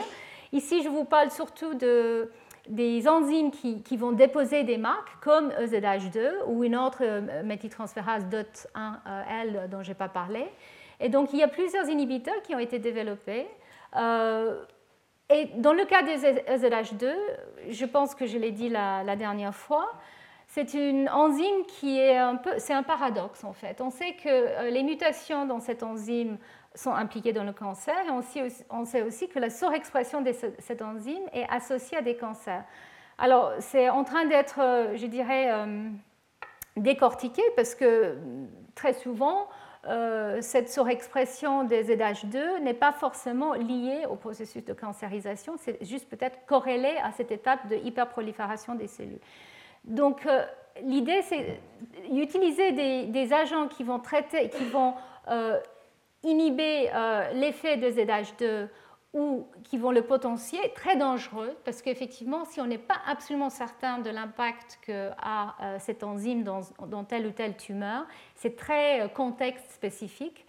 B: Ici, je vous parle surtout de, des enzymes qui, vont déposer des marques comme EZH2 ou une autre euh, méthyltransférase DOT1L dont je n'ai pas parlé. Et donc il y a plusieurs inhibiteurs qui ont été développés. Euh, et dans le cas des EZH2, je pense que je l'ai dit la, dernière fois, c'est une enzyme qui est un peu, c'est un paradoxe en fait. On sait que euh, les mutations dans cette enzyme sont impliqués dans le cancer. Et on sait aussi que la surexpression de cette enzyme est associée à des cancers. Alors, c'est en train d'être, euh, je dirais, euh, décortiqué parce que très souvent, euh, cette surexpression des ZH2 n'est pas forcément liée au processus de cancérisation, c'est juste peut-être corrélé à cette étape de hyperprolifération des cellules. Donc, l'idée, c'est d'utiliser des, agents qui vont traiter, qui vont inhiber euh, l'effet de ZH2 ou qui vont le potentier, très dangereux, parce qu'effectivement, si on n'est pas absolument certain de l'impact que a euh, cette enzyme dans, telle ou telle tumeur, c'est très euh, contexte spécifique,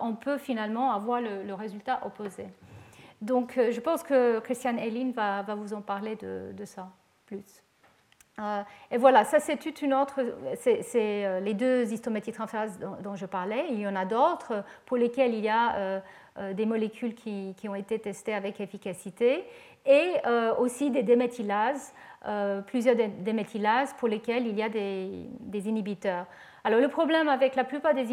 B: on peut finalement avoir le, résultat opposé. Donc, je pense que Christiane Hélène va, vous en parler de, de ça plus. Euh, et voilà, ça c'est toute une autre, c'est euh, les deux histométhyltransférases dont, dont, je parlais. Il y en a d'autres pour lesquelles il y a euh, des molécules qui, ont été testées avec efficacité et aussi des déméthylases, plusieurs déméthylases pour lesquelles il y a des, des, inhibiteurs. Alors le problème avec la plupart des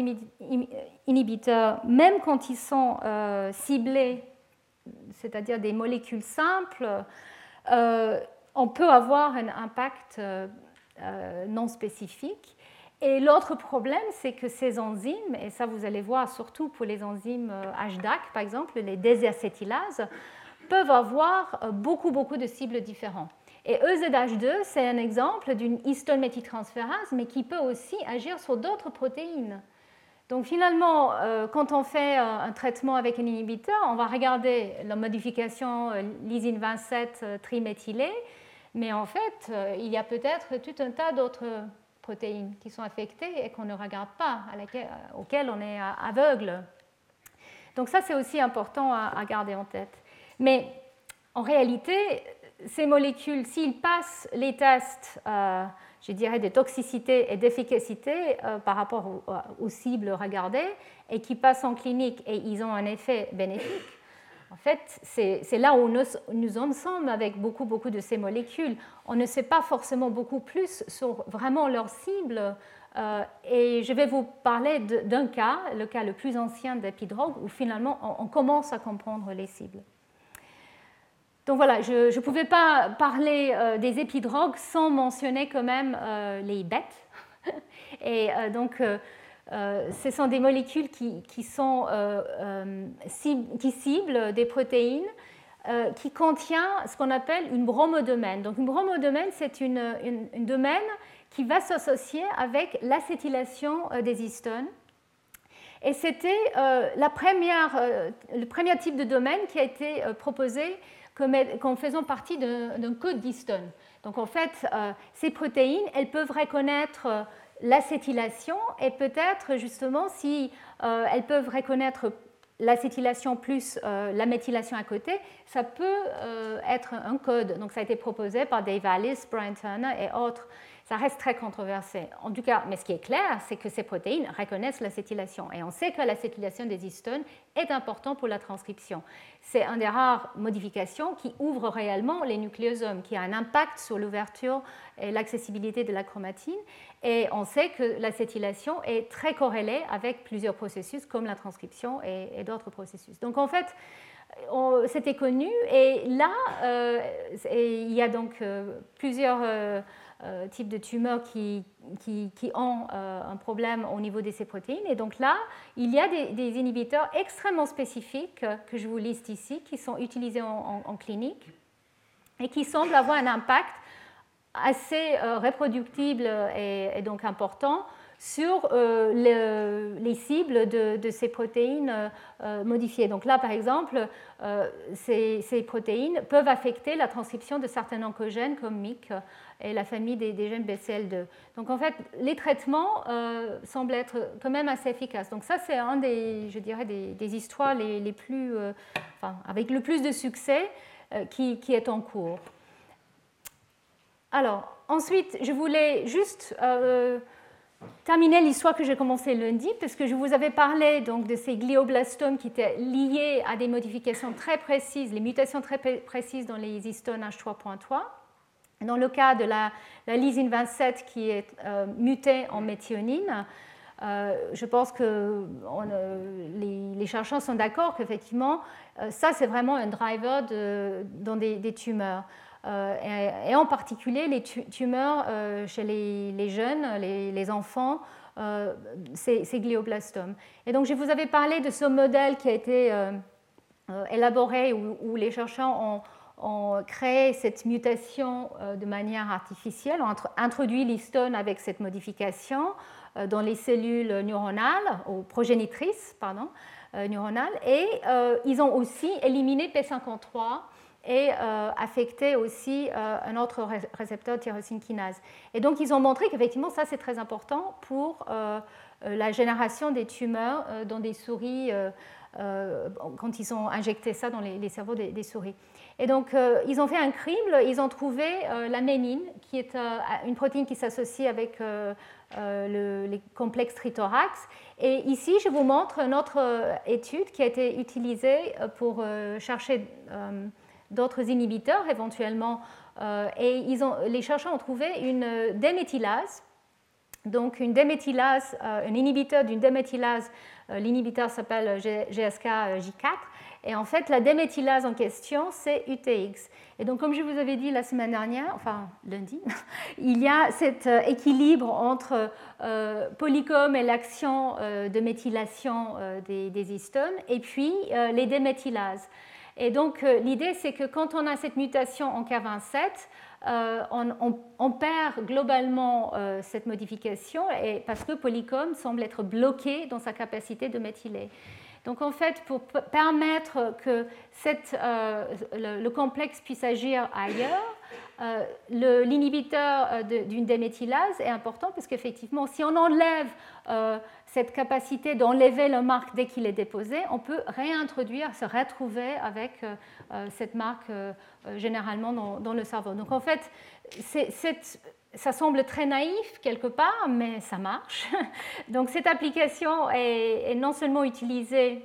B: inhibiteurs, même quand ils sont ciblés, c'est-à-dire des molécules simples, on peut avoir un impact euh, euh, non spécifique. Et l'autre problème, c'est que ces enzymes, et ça vous allez voir surtout pour les enzymes HDAC euh, par exemple, les désacétylases, peuvent avoir beaucoup, beaucoup de cibles différentes. Et EZH2, c'est un exemple d'une histone méthyltransférase, mais qui peut aussi agir sur d'autres protéines. Donc finalement, quand on fait un traitement avec un inhibiteur, on va regarder la modification lysine 27 triméthylée, mais en fait, euh, il y a peut-être tout un tas d'autres protéines qui sont affectées et qu'on ne regarde pas, euh, auxquelles on est aveugle. Donc ça, c'est aussi important à, garder en tête. Mais en réalité, ces molécules, s'ils passent les tests, euh, je dirais, de toxicité et d'efficacité par rapport aux, cibles regardées, et qui passent en clinique et ils ont un effet bénéfique, en fait, c'est là où nous, en sommes avec beaucoup, beaucoup de ces molécules. On ne sait pas forcément beaucoup plus sur vraiment leur cible. Euh, et je vais vous parler d'un cas, le cas le plus ancien d'épidrogue, où finalement on, commence à comprendre les cibles. Donc voilà, je ne pouvais pas parler euh, des épidrogues sans mentionner quand même euh, les bêtes. et donc euh, ce sont des molécules qui, euh, euh, ciblent des protéines qui contient ce qu'on appelle une bromodomaine. Donc une bromodomaine, c'est une, domaine qui va s'associer avec l'acétylation des histones. Et c'était le premier type de domaine qui a été proposé comme faisant partie d'un code d'histone. Donc en fait, ces protéines, elles peuvent reconnaître l'acétylation et peut-être justement si euh, elles peuvent reconnaître l'acétylation plus euh, la méthylation à côté, ça peut euh, être un code. Donc ça a été proposé par Dave Alice, Brian Turner et autres ça reste très controversé. En tout cas, mais ce qui est clair, c'est que ces protéines reconnaissent l'acétylation. Et on sait que l'acétylation des histones est important pour la transcription. C'est une des rares modifications qui ouvre réellement les nucléosomes, qui a un impact sur l'ouverture et l'accessibilité de la chromatine. Et on sait que l'acétylation est très corrélée avec plusieurs processus comme la transcription et, d'autres processus. Donc en fait, c'était connu. Et là, euh, il y a donc euh, plusieurs... Euh, types de tumeurs qui, qui, ont un problème au niveau de ces protéines. Et donc là, il y a des, inhibiteurs extrêmement spécifiques que je vous liste ici, qui sont utilisés en, clinique et qui semblent avoir un impact assez reproductible et donc important sur euh, les cibles de, ces protéines euh, euh, modifiées. Donc là, par exemple, ces, protéines peuvent affecter la transcription de certains oncogènes comme MYC et la famille des, gènes BCL2. Donc en fait, les traitements semblent être quand même assez efficaces. Donc ça, c'est un des, je dirais, des, histoires les, plus, enfin, avec le plus de succès qui, qui, est en cours. Alors, ensuite, je voulais juste terminer l'histoire que j'ai commencé lundi, parce que je vous avais parlé donc, de ces glioblastomes qui étaient liés à des modifications très précises, les mutations très précises dans les histones H3.3. Dans le cas de la, lysine 27 qui est euh, mutée en méthionine, euh, je pense que euh, les, chercheurs sont d'accord qu'effectivement, ça c'est vraiment un driver dans des tumeurs. Et, en particulier les tumeurs chez les, jeunes, les, enfants, euh, ces, glioblastomes. Et donc je vous avais parlé de ce modèle qui a été élaboré où, les chercheurs ont, créé cette mutation de manière artificielle, ont introduit l'histone avec cette modification dans les cellules neuronales, ou progénitrices, pardon, neuronales, et ils ont aussi éliminé P53 et euh, affecter aussi euh, un autre récepteur tyrosine kinase. Et donc ils ont montré qu'effectivement ça c'est très important pour euh, la génération des tumeurs dans des souris quand ils ont injecté ça dans les, cerveaux des, souris. Et donc ils ont fait un crible, ils ont trouvé la ménine qui est une protéine qui s'associe avec le, les complexes trithorax. Et ici, je vous montre une autre étude qui a été utilisée pour chercher d'autres inhibiteurs éventuellement. Euh, et les chercheurs ont trouvé une déméthylase. Donc une déméthylase, euh, un inhibiteur d'une déméthylase, euh, l'inhibiteur s'appelle GSK-J4. Et en fait, la déméthylase en question, c'est UTX. Et donc, comme je vous avais dit la semaine dernière, enfin lundi, il y a cet équilibre entre polycom et l'action de méthylation des, des, histones, et puis les déméthylases. Et donc euh, l'idée, c'est que quand on a cette mutation en K27, euh, on, perd globalement euh, cette modification et, parce que Polycom semble être bloqué dans sa capacité de méthyler. Donc en fait, pour permettre que le, complexe puisse agir ailleurs, euh, l'inhibiteur euh, d'une déméthylase est important parce qu'effectivement, si on enlève euh, cette capacité d'enlever le marque dès qu'il est déposé, on peut réintroduire, se retrouver avec cette marque généralement dans, le cerveau. Donc en fait, ça semble très naïf quelque part, mais ça marche. Donc cette application est non seulement utilisée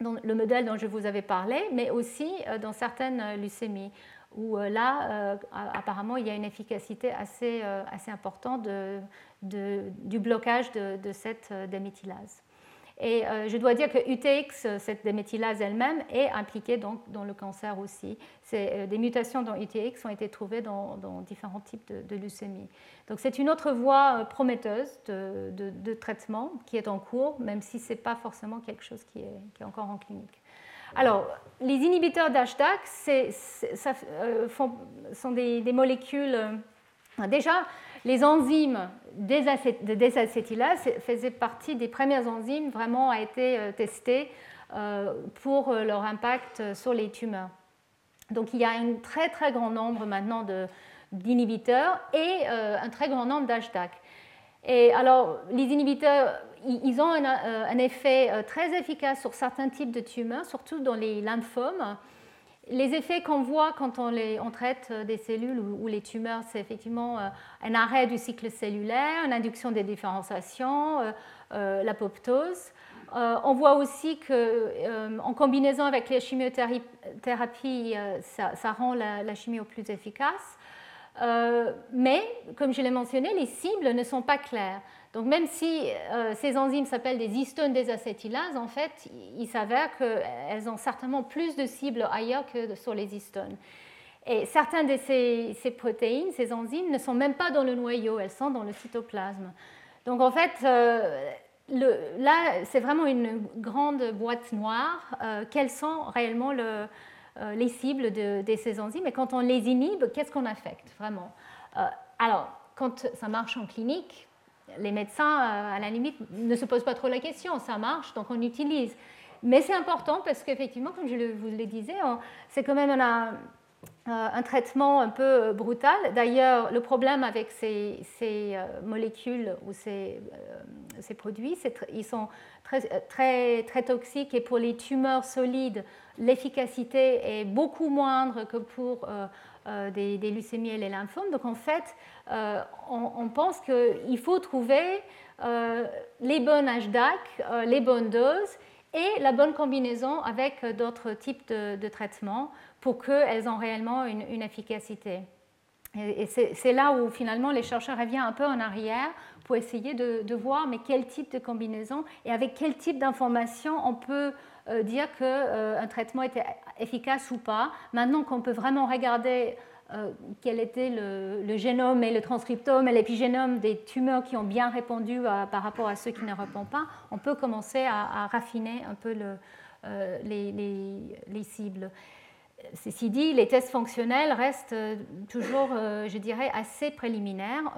B: dans le modèle dont je vous avais parlé, mais aussi dans certaines leucémies où euh, là, euh, apparemment, il y a une efficacité assez, euh, assez importante de, du blocage de, cette déméthylase. Et je dois dire que UTX, cette déméthylase elle-même, est impliquée donc dans le cancer aussi. des mutations dans UTX ont été trouvées dans, différents types de, leucémie. Donc c'est une autre voie prometteuse de, traitement qui est en cours, même si ce n'est pas forcément quelque chose qui est encore en clinique. Alors, les inhibiteurs d'HDAC euh, sont des, molécules. Euh, déjà, les enzymes de désacétylase faisaient partie des premières enzymes vraiment à été euh, testées pour leur impact sur les tumeurs. Donc, il y a un très très grand nombre maintenant d'inhibiteurs et un très grand nombre d'HDAC. Et alors, les inhibiteurs ils ont euh, un, effet euh, très efficace sur certains types de tumeurs, surtout dans les lymphomes. Les effets qu'on voit quand on, traite euh, des cellules ou, les tumeurs, c'est effectivement un arrêt du cycle cellulaire, une induction des différenciations, l'apoptose. on voit aussi qu'en combinaison avec les chimiothérapies, ça, ça rend la, la, chimio plus efficace. Mais, comme je l'ai mentionné, les cibles ne sont pas claires. Donc même si euh, ces enzymes s'appellent des histones désacétylases, en fait, il s'avère qu'elles ont certainement plus de cibles ailleurs que sur les histones. Et certaines de ces, protéines, ces enzymes, ne sont même pas dans le noyau, elles sont dans le cytoplasme. Donc en fait, là, c'est vraiment une grande boîte noire. quelles sont réellement les cibles de, ces enzymes Et quand on les inhibe, qu'est-ce qu'on affecte vraiment? Alors, quand ça marche en clinique, les médecins, euh, à la limite, ne se posent pas trop la question. Ça marche, donc on utilise. Mais c'est important parce qu'effectivement, comme je vous le disais, c'est quand même un, un, traitement un peu euh, brutal. D'ailleurs, le problème avec ces, euh, molécules ou ces, produits, c'est qu'ils sont très, toxiques et pour les tumeurs solides, l'efficacité est beaucoup moindre que pour des, des, leucémies et les lymphomes. Donc en fait, euh, on, pense qu'il faut trouver euh, les bonnes HDAC, euh, les bonnes doses et la bonne combinaison avec d'autres types de, traitements pour qu'elles aient réellement une, efficacité. Et, c'est là où finalement les chercheurs reviennent un peu en arrière pour essayer de, voir mais quel type de combinaison et avec quel type d'information on peut dire qu'un traitement était efficace ou pas. Maintenant qu'on peut vraiment regarder euh, quel était le, génome et le transcriptome et l'épigénome des tumeurs qui ont bien répondu par rapport à ceux qui ne répondent pas, on peut commencer à, raffiner un peu euh, les, cibles. Ceci dit, les tests fonctionnels restent toujours, euh, je dirais, assez préliminaires,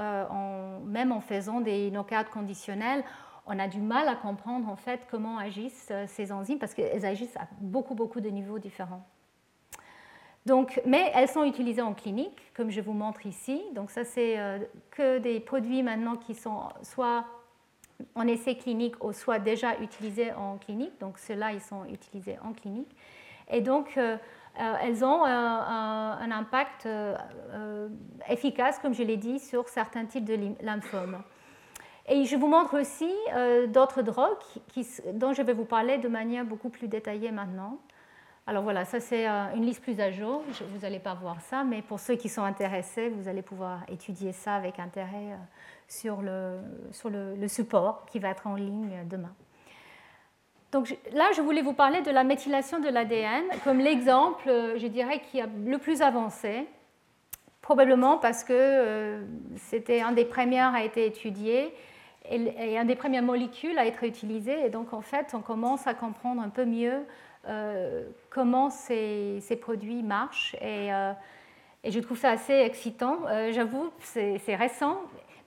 B: même en faisant des knockouts conditionnels on a du mal à comprendre en fait comment agissent ces enzymes parce qu'elles agissent à beaucoup beaucoup de niveaux différents mais elles sont utilisées en clinique, comme je vous montre ici. Donc ça, c'est euh, que des produits maintenant qui sont soit en essai clinique ou soit déjà utilisés en clinique. Donc ceux-là, ils sont utilisés en clinique. Et donc, euh, euh, elles ont un, impact efficace, comme je l'ai dit, sur certains types de lymphomes. Et je vous montre aussi d'autres drogues dont je vais vous parler de manière beaucoup plus détaillée maintenant. Alors voilà, ça c'est euh, une liste plus à jour. Vous n'allez pas voir ça, mais pour ceux qui sont intéressés, vous allez pouvoir étudier ça avec intérêt euh, sur, le, sur le, support qui va être en ligne demain. Donc là, je voulais vous parler de la méthylation de l'ADN comme l'exemple, euh, je dirais, qui a le plus avancé, probablement parce que c'était un des premiers à être étudié et, un des premières molécules à être utilisé. Et donc, en fait, on commence à comprendre un peu mieux euh, comment ces, produits marchent. Et, euh, je trouve ça assez excitant. Euh, j'avoue, c'est récent.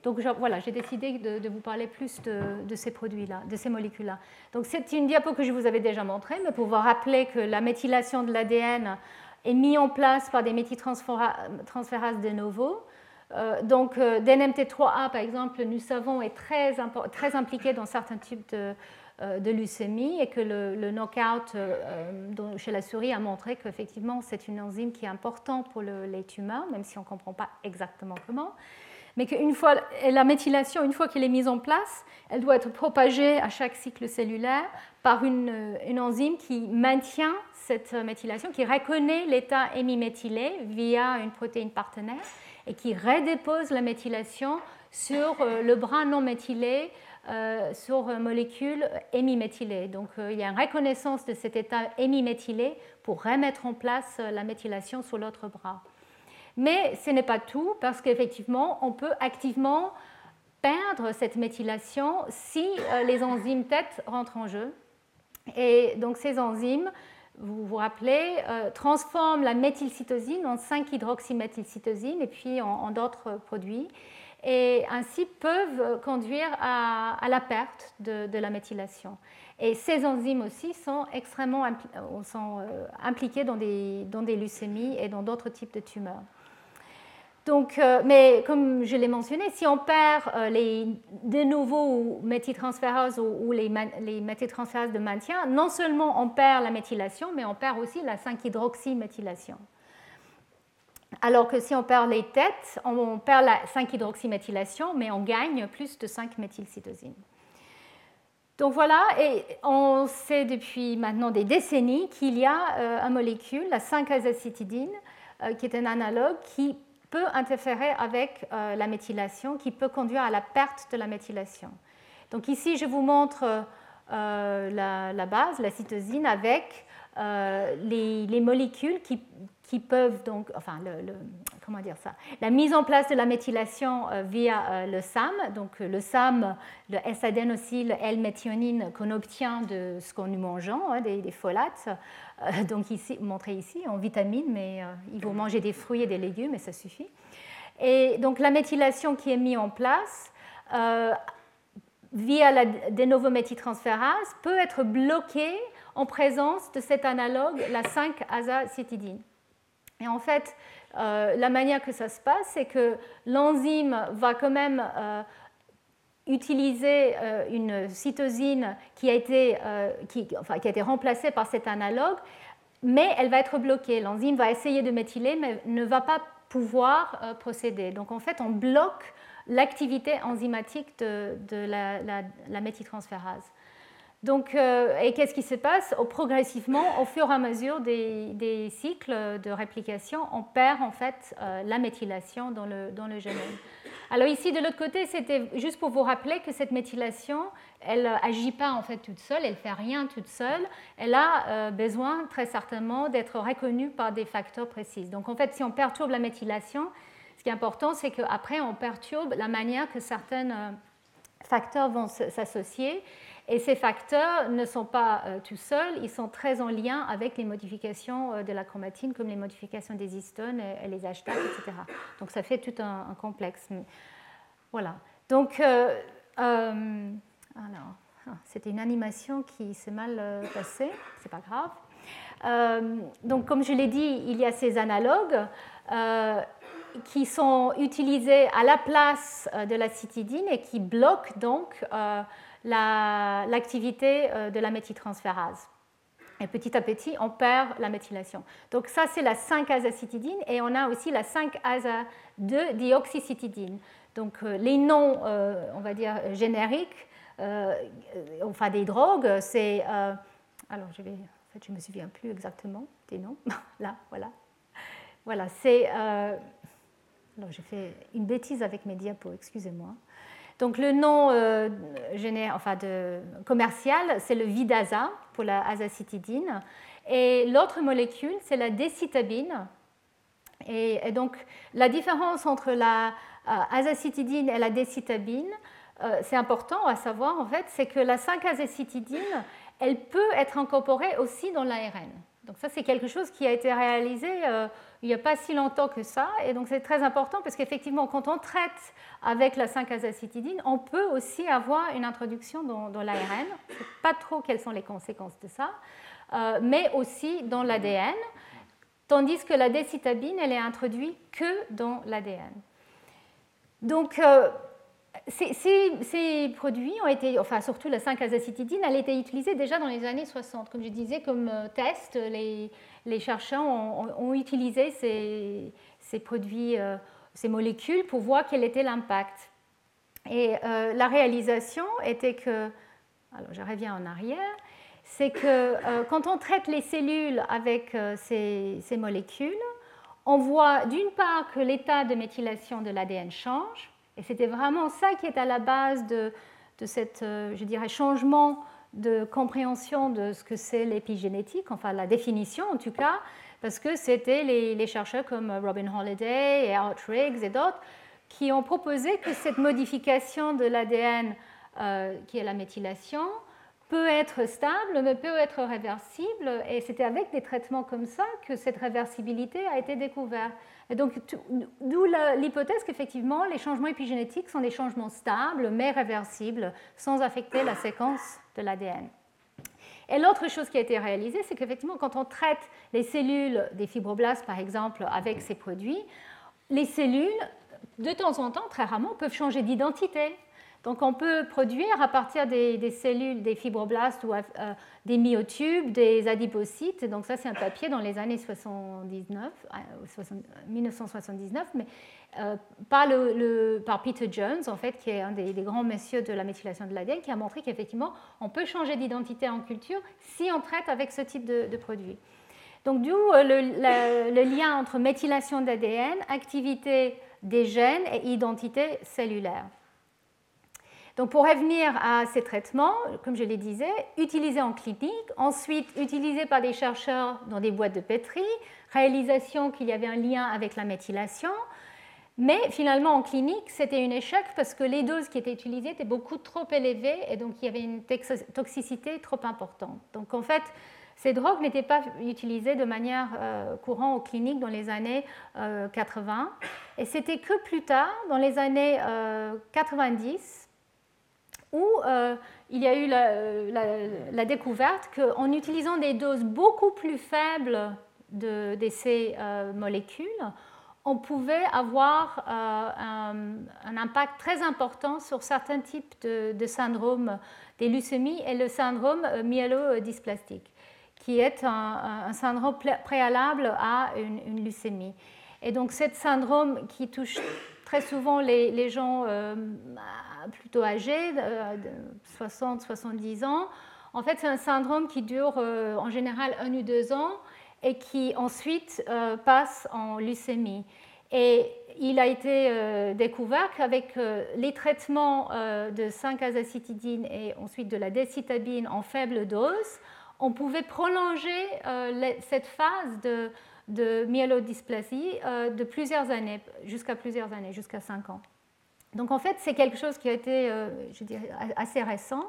B: Donc voilà, j'ai décidé de, vous parler plus de, ces produits-là, de ces molécules-là. Donc c'est une diapo que je vous avais déjà montrée, mais pour vous rappeler que la méthylation de l'ADN est mise en place par des méthyltransférases de novo. donc DNMT3A, par exemple, nous savons, est très, très impliqué dans certains types de, euh, de leucémie et que le, knockout euh, euh, chez la souris a montré qu'effectivement c'est une enzyme qui est importante pour les tumeurs, même si on ne comprend pas exactement comment. Mais qu'une fois la méthylation, une fois qu'elle est mise en place, elle doit être propagée à chaque cycle cellulaire par une, enzyme qui maintient cette méthylation, qui reconnaît l'état hémiméthylé via une protéine partenaire et qui redépose la méthylation sur le bras non méthylé euh, sur molécules hémiméthylées. Donc euh, il y a une reconnaissance de cet état hémiméthylé pour remettre en place euh, la méthylation sur l'autre bras. Mais ce n'est pas tout parce qu'effectivement, on peut activement perdre cette méthylation si les enzymes tête rentrent en jeu. Et donc ces enzymes, vous vous rappelez, transforment la méthylcytosine en 5-hydroxyméthylcytosine et puis en d'autres produits et ainsi peuvent conduire à, la perte de, la méthylation. Et ces enzymes aussi sont extrêmement euh, euh, impliquées dans des leucémies et dans d'autres types de tumeurs. Donc, euh, mais comme je l'ai mentionné, si on perd les de nouveau méthyltransférases ou, ou les, les de maintien, non seulement on perd la méthylation, mais on perd aussi la 5-hydroxyméthylation. Alors que si on perd les têtes, on perd la 5-hydroxyméthylation, mais on gagne plus de 5-méthylcytosine. Donc voilà, et on sait depuis maintenant des décennies qu'il y a euh, une molécule, la 5-azacitidine, euh, qui est un analogue qui peut interférer avec euh, la méthylation, qui peut conduire à la perte de la méthylation. Donc ici, je vous montre la, base, la cytosine, avec les, molécules qui, peuvent donc, enfin, comment dire ça, la mise en place de la méthylation via le SAM, donc le SAM, le S-adénosyl, L-méthionine qu'on obtient de ce qu'on nous mangeons, hein, des, folates, donc ici, montré ici en vitamines, mais il faut manger des fruits et des légumes et ça suffit. Et donc la méthylation qui est mise en place euh, via la dénovométhyltransférase peut être bloquée en présence de cet analogue, la 5-azacétidine. Et en fait, euh, la manière que ça se passe, c'est que l'enzyme va quand même euh, utiliser une cytosine qui a, été, enfin, qui a été remplacée par cet analogue, mais elle va être bloquée. L'enzyme va essayer de méthyler, mais ne va pas pouvoir euh, procéder. Donc en fait, on bloque l'activité enzymatique de, la, la. Donc, euh, et qu'est-ce qui se passe? Progressivement, au fur et à mesure des, cycles de réplication, on perd en fait euh, la méthylation dans le, dans le génome. Alors ici, de l'autre côté, c'était juste pour vous rappeler que cette méthylation, elle n'agit pas en fait toute seule, elle fait rien toute seule. Elle a euh, besoin très certainement d'être reconnue par des facteurs précis. Donc en fait, si on perturbe la méthylation, ce qui est important, c'est qu'après, on perturbe la manière que certains euh, facteurs vont s'associer. Et ces facteurs ne sont pas euh, tout seuls, ils sont très en lien avec les modifications de la chromatine, comme les modifications des histones et, les hashtags, etc. Donc ça fait tout un, complexe. Voilà. Donc, alors, ah, c'était une animation qui s'est mal euh, passée, c'est pas grave. Euh, donc, comme je l'ai dit, il y a ces analogues euh, qui sont utilisés à la place de la citidine et qui bloquent donc l'activité de la méthyltransférase. Et petit à petit, on perd la méthylation. Donc ça, c'est la 5-azacitidine et on a aussi la 5-aza-2-dioxycitidine. Donc les noms, on va dire, génériques euh, enfin des drogues, c'est... Euh, alors, je vais... En fait, je ne me souviens plus exactement des noms. Là, voilà. Voilà, c'est... Euh, alors, j'ai fait une bêtise avec mes diapos, excusez-moi. Donc, le nom enfin, de, commercial, c'est le Vidasa pour la azacitidine. Et l'autre molécule, c'est la décitabine. Et, donc, la différence entre la azacitidine et la décitabine, euh, c'est important à savoir, en fait, c'est que la 5-azécitidine, elle peut être incorporée aussi dans l'ARN. Donc ça, c'est quelque chose qui a été réalisé euh, il n'y a pas si longtemps que ça. Et donc c'est très important parce qu'effectivement, quand on traite avec la 5-azécitidine, on peut aussi avoir une introduction dans, l'ARN. Je ne sais pas trop quelles sont les conséquences de ça, euh, mais aussi dans l'ADN. Tandis que la décitabine, elle est introduite que dans l'ADN. Donc, ces, produits ont été, enfin surtout la 5-azacitidine, elle a été utilisée déjà dans les années 60. Comme je disais, comme euh, test, les, chercheurs ont, utilisé ces, produits, euh, ces molécules pour voir quel était l'impact. Et euh, la réalisation était que, alors je reviens en arrière, c'est que quand on traite les cellules avec ces, molécules, on voit d'une part que l'état de méthylation de l'ADN change, et c'était vraiment ça qui est à la base de, de euh, je dirais, changement de compréhension de ce que c'est l'épigénétique, enfin la définition en tout cas, parce que c'était les, chercheurs comme Robin Holliday et Art Riggs et d'autres qui ont proposé que cette modification de l'ADN, euh, qui est la méthylation, peut être stable, mais peut être réversible. Et c'était avec des traitements comme ça que cette réversibilité a été découverte. Et donc, d'où l'hypothèse qu'effectivement, les changements épigénétiques sont des changements stables, mais réversibles, sans affecter la séquence de l'ADN. Et l'autre chose qui a été réalisée, c'est qu'effectivement, quand on traite les cellules des fibroblastes, par exemple, avec ces produits, les cellules, de temps en temps, très rarement, peuvent changer d'identité. Donc on peut produire à partir des, cellules, des fibroblastes ou euh, des myotubes, des adipocytes. Donc ça c'est un papier dans les années 79, 1979, euh, mais euh, par, Peter Jones, en fait, qui est un des, grands messieurs de la méthylation de l'ADN, qui a montré qu'effectivement on peut changer d'identité en culture si on traite avec ce type de, produit. Donc d'où le lien entre méthylation d'ADN, activité des gènes et identité cellulaire. Donc pour revenir à ces traitements, comme je le disais, utilisés en clinique, ensuite utilisés par des chercheurs dans des boîtes de pétri, réalisation qu'il y avait un lien avec la méthylation, mais finalement en clinique c'était un échec parce que les doses qui étaient utilisées étaient beaucoup trop élevées et donc il y avait une toxicité trop importante. Donc en fait, ces drogues n'étaient pas utilisées de manière euh, courante en clinique dans les années 80. Euh, et c'était que plus tard, dans les années 90, où euh, il y a eu la, découverte qu'en utilisant des doses beaucoup plus faibles de, ces euh, molécules, on pouvait avoir euh, un, impact très important sur certains types de, syndromes des leucémies et le syndrome myélodysplastique, qui est un, syndrome préalable à une, leucémie. Et donc, ce syndrome qui touche très souvent les, gens plutôt âgés, de 60-70 ans. En fait, c'est un syndrome qui dure euh, en général un ou deux ans et qui ensuite euh, passe en leucémie. Et il a été euh, découvert qu'avec les traitements de 5-azacitidine et ensuite de la décitabine en faible dose, on pouvait prolonger cette phase de, de myélodysplasie de plusieurs années, jusqu'à plusieurs années, jusqu'à 5 ans. Donc en fait, c'est quelque chose qui a été, euh, je dirais, assez récent.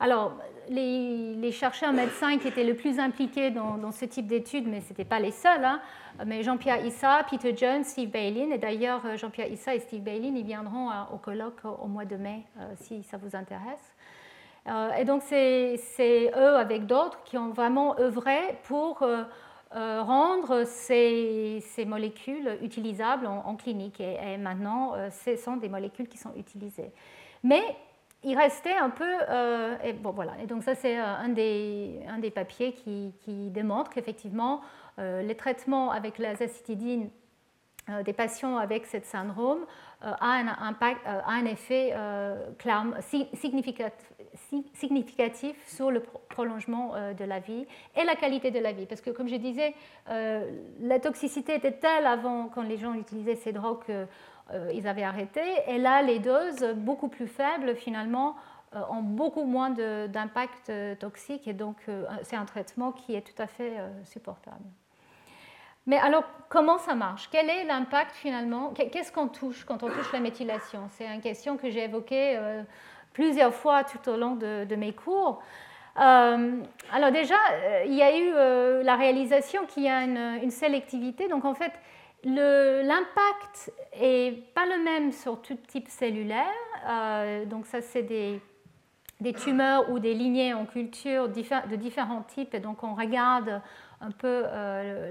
B: Alors, les, chercheurs médecins qui étaient le plus impliqués dans, ce type d'études, mais ce n'étaient pas les seuls, hein, mais Jean-Pierre Issa, Peter Jones, Steve Bailin, et d'ailleurs Jean-Pierre Issa et Steve Bailin, ils viendront au colloque au mois de mai, euh, si ça vous intéresse. Euh, et donc, c'est eux, avec d'autres, qui ont vraiment œuvré pour euh, rendre ces, molécules utilisables en, clinique. Et, maintenant, euh, ce sont des molécules qui sont utilisées. Mais il restait un peu. Euh, et bon, voilà. Et donc, ça, c'est un des, papiers qui, qui démontre qu'effectivement, les traitements avec l'azacitidine des patients avec ce syndrome a un, impact, a un effet significatif significatif sur le prolongement euh, de la vie et la qualité de la vie. Parce que, comme je disais, euh, la toxicité était telle avant, quand les gens utilisaient ces drogues, qu'ils euh, avaient arrêté. Et là, les doses, beaucoup plus faibles, finalement, ont beaucoup moins d'impact toxique. Et donc, c'est un traitement qui est tout à fait supportable. Mais alors, comment ça marche? Quel est l'impact finalement? Qu'est-ce qu'on touche quand on touche la méthylation? C'est une question que j'ai évoquée plusieurs fois tout au long de, mes cours. Euh, alors déjà, euh, il y a eu euh, la réalisation qu'il y a une, sélectivité. Donc en fait, l'impact n'est pas le même sur tout type cellulaire. donc ça, c'est des, des, tumeurs ou des lignées en culture de différents types. Et donc on regarde un peu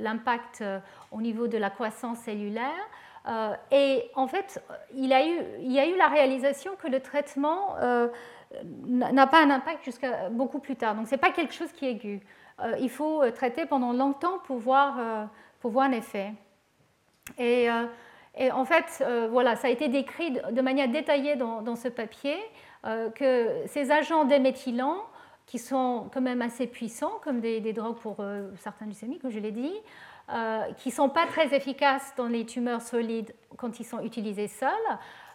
B: l'impact au niveau de la croissance cellulaire. Euh, et en fait, il y, a eu, la réalisation que le traitement euh, n'a pas un impact jusqu'à beaucoup plus tard. Donc, ce n'est pas quelque chose qui est aigu. Euh, il faut traiter pendant longtemps pour voir, un effet. Et, en fait, voilà, ça a été décrit de manière détaillée dans, ce papier que ces agents déméthylants, qui sont quand même assez puissants, comme des, drogues pour certains leucémies, comme je l'ai dit, qui ne sont pas très efficaces dans les tumeurs solides quand ils sont utilisés seuls,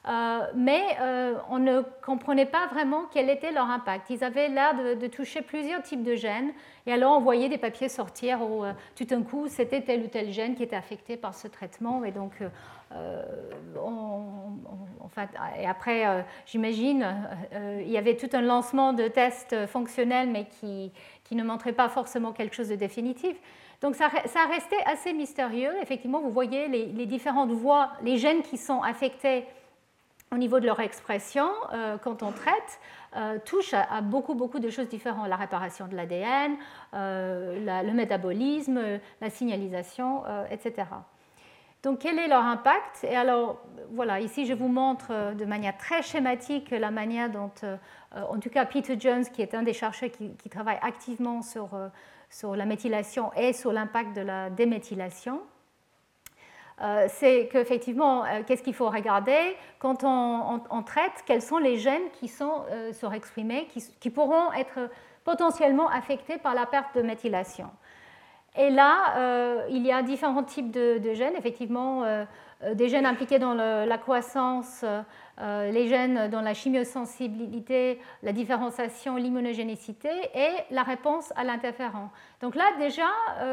B: euh, mais euh, on ne comprenait pas vraiment quel était leur impact. Ils avaient l'air de, toucher plusieurs types de gènes, et alors on voyait des papiers sortir où tout d'un coup c'était tel ou tel gène qui était affecté par ce traitement, et donc et après, j'imagine, il y avait tout un lancement de tests fonctionnels, mais qui, qui ne montraient pas forcément quelque chose de définitif. Donc ça, ça restait assez mystérieux. Effectivement, vous voyez les, différentes voies, les gènes qui sont affectés au niveau de leur expression euh, quand on traite. Euh, touchent à, beaucoup, beaucoup de choses différentes. La réparation de l'ADN, euh, le métabolisme, la signalisation, etc. Donc, quel est leur impact? Et alors, voilà, ici, je vous montre de manière très schématique la manière dont, en tout cas, Peter Jones, qui est un des chercheurs qui, travaille activement sur sur la méthylation et sur l'impact de la déméthylation, euh, c'est qu'effectivement, euh, qu'est-ce qu'il faut regarder quand on, traite? Quels sont les gènes qui sont euh, surexprimés, qui, pourront être potentiellement affectés par la perte de méthylation? Et là, il y a différents types de, gènes. Effectivement, des gènes impliqués dans la croissance, les gènes dans la chimiosensibilité, la différenciation, l'immunogénicité et la réponse à l'interféron. Donc là, déjà,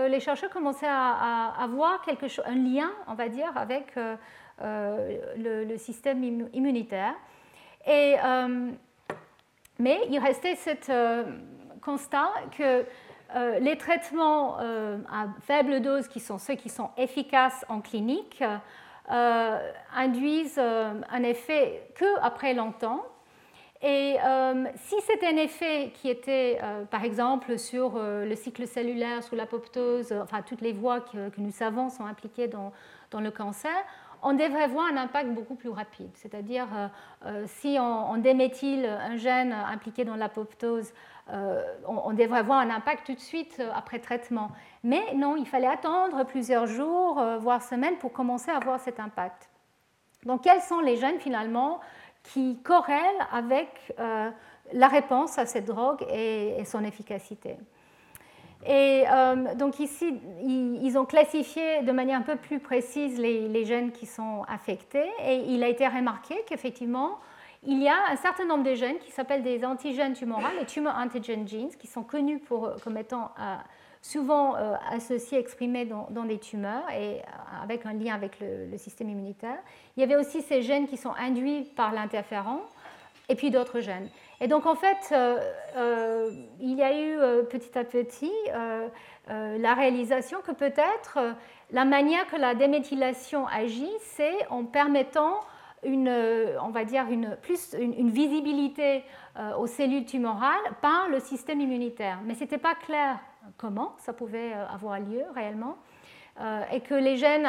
B: les chercheurs commençaient à, avoir quelque chose, un lien, on va dire, avec le, système immunitaire. Et, mais il restait ce constat que euh, les traitements euh, à faible dose, qui sont ceux qui sont efficaces en clinique, euh, induisent un effet que après longtemps. Et si c'était un effet qui était, par exemple, sur le cycle cellulaire, sur l'apoptose, enfin toutes les voies que, nous savons sont impliquées dans, dans le cancer, on devrait voir un impact beaucoup plus rapide. C'est-à-dire, si on, on, déméthyle un gène impliqué dans l'apoptose euh, on, devrait avoir un impact tout de suite euh, après traitement. Mais non, il fallait attendre plusieurs jours, euh, voire semaines, pour commencer à avoir cet impact. Donc, quels sont les gènes finalement qui corrèlent avec la réponse à cette drogue et, son efficacité? Et donc ici, ils, ont classifié de manière un peu plus précise les gènes qui sont affectés et il a été remarqué qu'effectivement, il y a un certain nombre de gènes qui s'appellent des antigènes tumorales, les tumor antigen genes, qui sont connus pour, comme étant euh, souvent euh, associés, exprimés dans, des tumeurs et euh, avec un lien avec le, système immunitaire. Il y avait aussi ces gènes qui sont induits par l'interféron et puis d'autres gènes. Et donc en fait, il y a eu petit à petit la réalisation que peut-être la manière que la déméthylation agit, c'est en permettant une, on va dire une, plus une, visibilité euh, aux cellules tumorales par le système immunitaire. Mais ce n'était pas clair comment ça pouvait euh, avoir lieu réellement. Euh, et que les gènes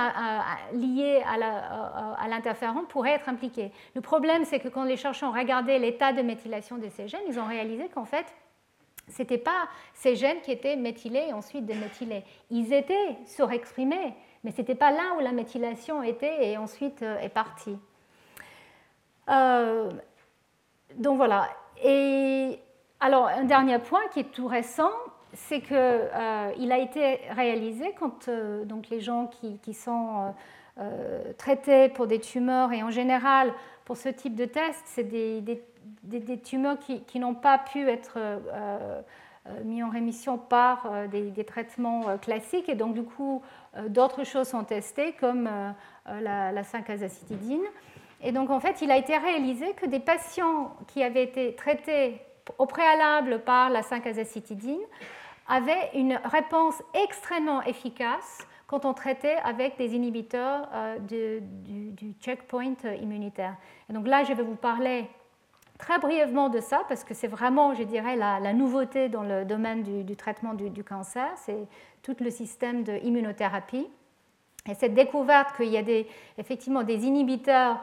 B: liés à l'interféron pourraient être impliqués. Le problème, c'est que quand les chercheurs ont regardé l'état de méthylation de ces gènes, ils ont réalisé qu'en fait, ce n'étaient pas ces gènes qui étaient méthylés et ensuite déméthylés. Ils étaient surexprimés, mais ce n'était pas là où la méthylation était et ensuite est partie. Euh, donc voilà. Et alors, un dernier point qui est tout récent, c'est qu'il euh, a été réalisé quand euh, donc les gens qui, sont traités pour des tumeurs, et en général, pour ce type de test, c'est des, tumeurs qui, qui n'ont pas pu être mis en rémission par des, traitements classiques, et donc du coup, d'autres choses sont testées, comme la, la 5-azacitidine. Et donc, en fait, il a été réalisé que des patients qui avaient été traités au préalable par la 5-azacitidine avaient une réponse extrêmement efficace quand on traitait avec des inhibiteurs euh, du, checkpoint immunitaire. Et donc là, je vais vous parler très brièvement de ça, parce que c'est vraiment, je dirais, la, nouveauté dans le domaine du, traitement du, cancer, c'est tout le système de immunothérapie. Et cette découverte qu'il y a effectivement des inhibiteurs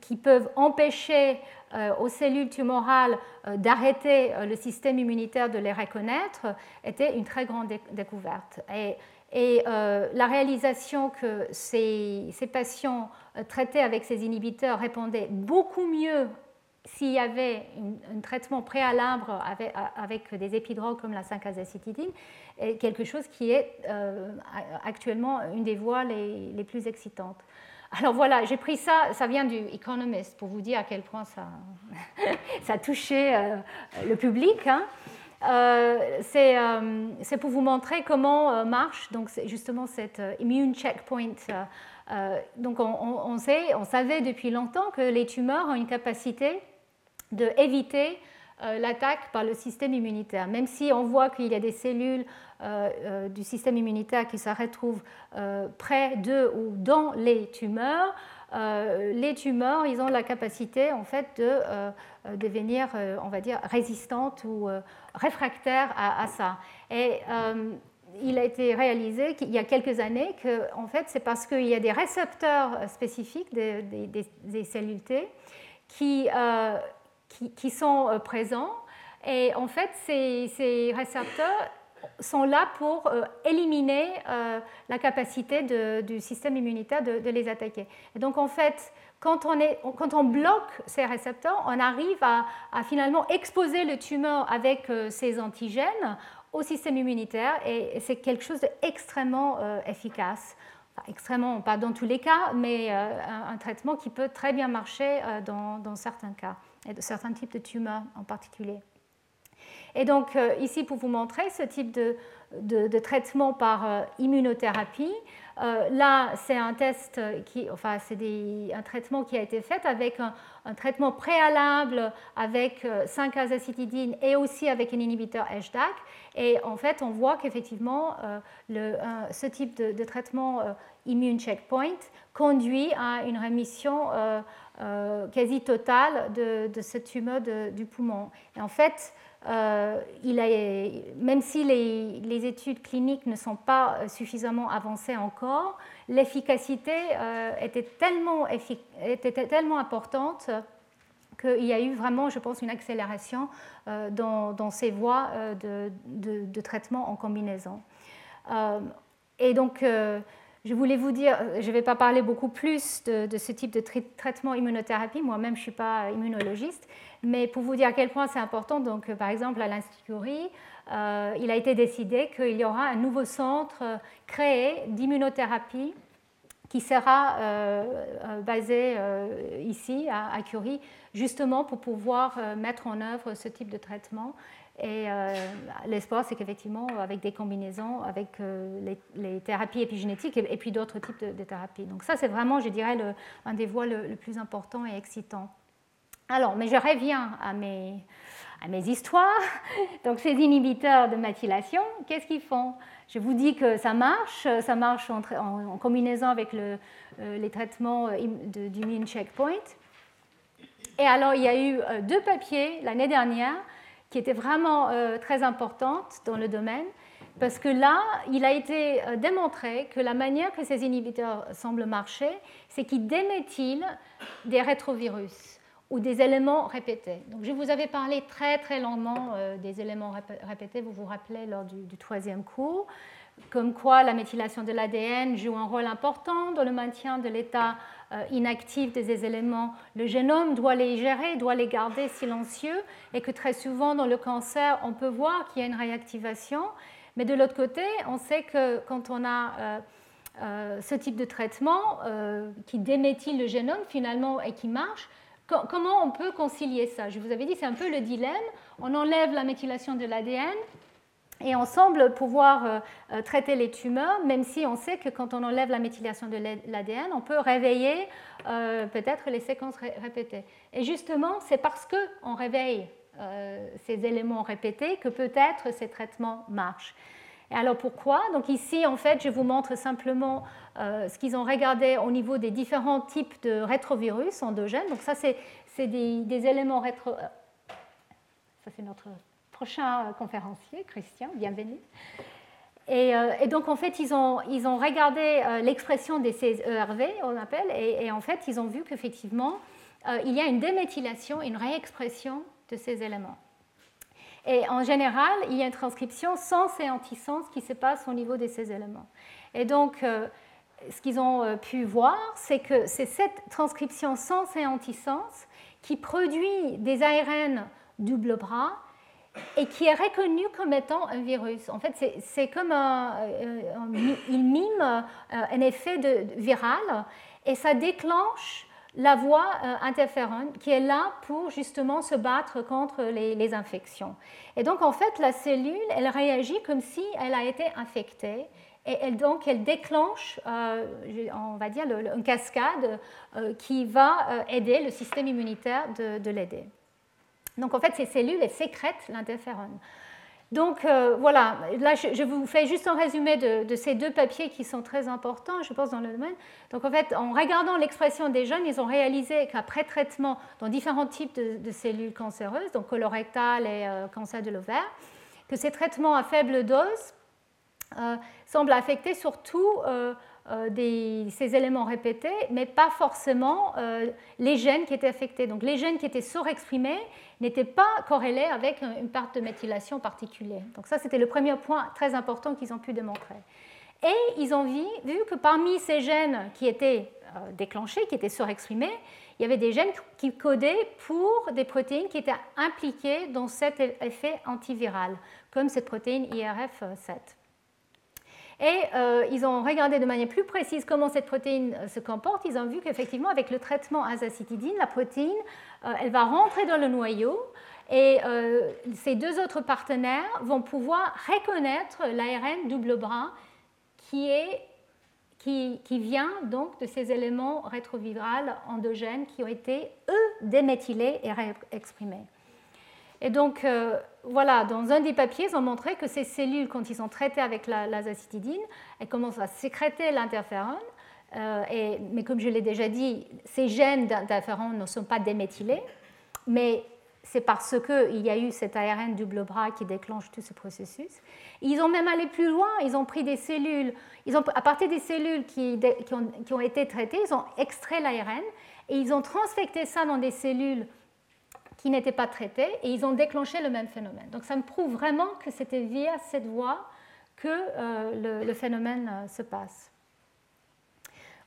B: qui peuvent empêcher euh, aux cellules tumorales euh, d'arrêter le système immunitaire de les reconnaître était une très grande découverte. Et, la réalisation que ces, ces, patients traités avec ces inhibiteurs répondaient beaucoup mieux s'il y avait un traitement préalable avec, avec, des épidrogues comme la 5-azacitidine, est quelque chose qui est actuellement une des voies les, les plus excitantes. Alors voilà, j'ai pris ça, ça vient du Economist pour vous dire à quel point ça, ça a touché euh, le public. Hein. Euh, euh, c'est pour vous montrer comment marche donc justement cette immune checkpoint. donc on, sait, on savait depuis longtemps que les tumeurs ont une capacité d'éviter l'attaque par le système immunitaire. Même si on voit qu'il y a des cellules euh, euh, du système immunitaire qui se retrouvent euh, près de ou dans les tumeurs, les tumeurs, ils ont la capacité en fait de devenir, on va dire, résistantes ou réfractaires à, ça. Et il a été réalisé qu'il y a quelques années que en fait, c'est parce qu'il y a des récepteurs spécifiques des, cellules T qui, qui, sont présents. Et en fait, ces, récepteurs sont là pour euh, éliminer euh, la capacité du système immunitaire de, les attaquer. Et donc en fait, quand on, bloque ces récepteurs, on arrive à, finalement exposer le tumeur avec euh, ces antigènes au système immunitaire et c'est quelque chose d'extrêmement efficace. extrêmement, pas dans tous les cas, mais un, traitement qui peut très bien marcher dans, certains cas, et de certains types de tumeurs en particulier. Et donc ici, pour vous montrer ce type de, traitement par immunothérapie, euh, là, c'est un test qui, enfin, c'est un traitement qui a été fait avec un, traitement préalable avec 5-azacitidine euh, et aussi avec un inhibiteur HDAC. Et en fait, on voit qu'effectivement, euh, ce type de, traitement immune checkpoint conduit à une rémission quasi totale de, de cette tumeur du poumon. Et en fait, euh, même si les, études cliniques ne sont pas suffisamment avancées encore, l'efficacité euh, était, tellement importante qu'il y a eu vraiment, je pense, une accélération euh, dans, ces voies de, de, traitement en combinaison. et donc, je voulais vous dire, je ne vais pas parler beaucoup plus de, ce type de traitement immunothérapie, moi-même je ne suis pas immunologiste, mais pour vous dire à quel point c'est important, donc euh, par exemple à l'Institut Curie, euh, il a été décidé qu'il y aura un nouveau centre euh, créé d'immunothérapie qui sera basé ici à, Curie, justement pour pouvoir mettre en œuvre ce type de traitement. Et l'espoir, c'est qu'effectivement, avec des combinaisons, avec les, thérapies épigénétiques et, puis d'autres types de, thérapies. Donc ça, c'est vraiment, je dirais, un des voies le, plus important et excitant. Alors, mais je reviens à mes, à mes histoires. Donc, ces inhibiteurs de méthylation, qu'est-ce qu'ils font? Je vous dis que ça marche, ça marche en, combinaison avec euh, les traitements euh, d'immune checkpoint. Et alors, il y a eu euh, deux papiers l'année dernière qui étaient vraiment très importantes dans le domaine, parce que là, il a été démontré que la manière que ces inhibiteurs semblent marcher, c'est qu'ils déméthylent des rétrovirus ou des éléments répétés. Donc, je vous avais parlé très très longuement euh, des éléments répétés, vous vous rappelez lors du, troisième cours, comme quoi la méthylation de l'ADN joue un rôle important dans le maintien de l'état euh, inactif des éléments. Le génome doit les gérer, doit les garder silencieux, et que très souvent dans le cancer, on peut voir qu'il y a une réactivation. Mais de l'autre côté, on sait que quand on a euh, ce type de traitement qui déméthyle le génome finalement et qui marche, Comment on peut concilier ça? Je vous avais dit, c'est un peu le dilemme. On enlève la méthylation de l'ADN et on semble pouvoir euh, euh, traiter les tumeurs, même si on sait que quand on enlève la méthylation de l'ADN, on peut réveiller euh, peut-être les séquences répétées. Et justement, c'est parce qu'on réveille ces éléments répétés que peut-être ces traitements marchent. Et alors pourquoi? Donc ici, en fait, je vous montre simplement ce qu'ils ont regardé au niveau des différents types de rétrovirus endogènes. Donc ça, c'est des, éléments rétro... Ça, c'est notre prochain euh, conférencier, Christian, bienvenue. Et, donc, en fait, ils ont, ils ont regardé l'expression des CERV, on appelle, et, en fait, ils ont vu qu'effectivement, il y a une déméthylation, une réexpression de ces éléments. Et en général, il y a une transcription sens et antisens qui se passe au niveau de ces éléments. Et donc, ce qu'ils ont euh, pu voir, c'est que c'est cette transcription sens et antisens qui produit des ARN double bras et qui est reconnu comme étant un virus. En fait, c'est comme un, euh, il mime euh, un effet de, viral et ça déclenche la voie interférone qui est là pour justement se battre contre les, infections. Et donc, en fait, la cellule, elle réagit comme si elle a été infectée et elle, donc, elle déclenche, euh, on va dire, une cascade euh, qui va euh, aider le système immunitaire de, l'aider. Donc, en fait, ces cellules, elles sécrètent l'interférone. Donc, voilà, là, je, vous fais juste un résumé de, ces deux papiers qui sont très importants, je pense, dans le domaine. Donc, en fait, en regardant l'expression des jeunes, ils ont réalisé qu'après traitement dans différents types de, cellules cancéreuses, donc colorectal et cancer de l'ovaire, que ces traitements à faible dose euh, semble affecter surtout euh, euh, ces éléments répétés, mais pas forcément les gènes qui étaient affectés. Donc les gènes qui étaient surexprimés n'étaient pas corrélés avec une part de méthylation particulière. Donc ça, c'était le premier point très important qu'ils ont pu démontrer. Et ils ont vu, vu que parmi ces gènes qui étaient déclenchés, qui étaient surexprimés, il y avait des gènes qui codaient pour des protéines qui étaient impliquées dans cet effet antiviral, comme cette protéine IRF7. Et ils ont regardé de manière plus précise comment cette protéine se comporte. Ils ont vu qu'effectivement, avec le traitement azacitidine, la protéine, elle va rentrer dans le noyau et ces deux autres partenaires vont pouvoir reconnaître l'ARN double bras qui est qui, vient donc de ces éléments rétrovirales endogènes qui ont été, eux, déméthylés et réexprimés. Et donc, euh, voilà, dans un des papiers, ils ont montré que ces cellules, quand ils sont traitées avec l'azacitidine, elles commencent à sécréter l'interférone. Euh, mais comme je l'ai déjà dit, ces gènes d'interférone ne sont pas déméthylés, mais c'est parce qu'il y a eu cet ARN double bras qui déclenche tout ce processus. Ils ont même allé plus loin, ils ont pris des cellules, ils ont, à partir des cellules qui, ont, été traitées, ils ont extrait l'ARN et ils ont transfecté ça dans des cellules qui n'étaient pas traitées et ils ont déclenché le même phénomène. Donc ça me prouve vraiment que c'était via cette voie que euh, le, phénomène euh, se passe.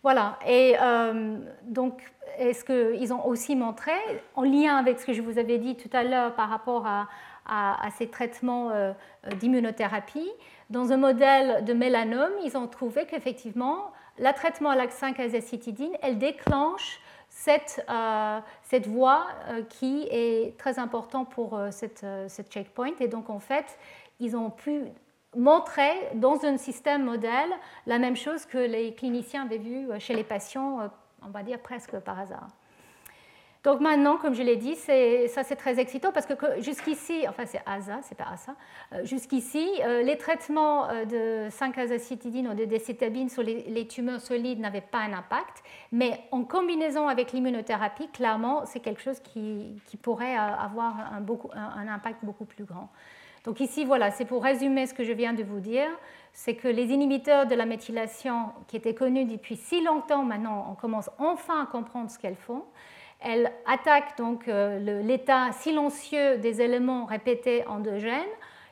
B: Voilà, et euh, donc est-ce qu'ils ont aussi montré, en lien avec ce que je vous avais dit tout à l'heure par rapport à, ces traitements d'immunothérapie, dans un modèle de mélanome, ils ont trouvé qu'effectivement, le traitement à l'axe-5-azacitidine, elle déclenche cette, euh, cette voie euh, qui est très importante pour cette, cette checkpoint. Et donc, en fait, ils ont pu montrer dans un système modèle la même chose que les cliniciens avaient vu chez les patients on va dire presque par hasard. Donc maintenant, comme je l'ai dit, ça c'est très excitant parce que jusqu'ici, enfin c'est ASA, c'est pas ASA, euh, jusqu'ici, euh, les traitements euh, de 5-azacitidine ou de décétabine sur les, tumeurs solides n'avaient pas un impact, mais en combinaison avec l'immunothérapie, clairement, c'est quelque chose qui, pourrait avoir un, un, impact beaucoup plus grand. Donc ici, voilà, c'est pour résumer ce que je viens de vous dire c'est que les inhibiteurs de la méthylation, qui étaient connus depuis si longtemps maintenant, on commence enfin à comprendre ce qu'elles font. Elles attaquent donc euh, l'état silencieux des éléments répétés endogènes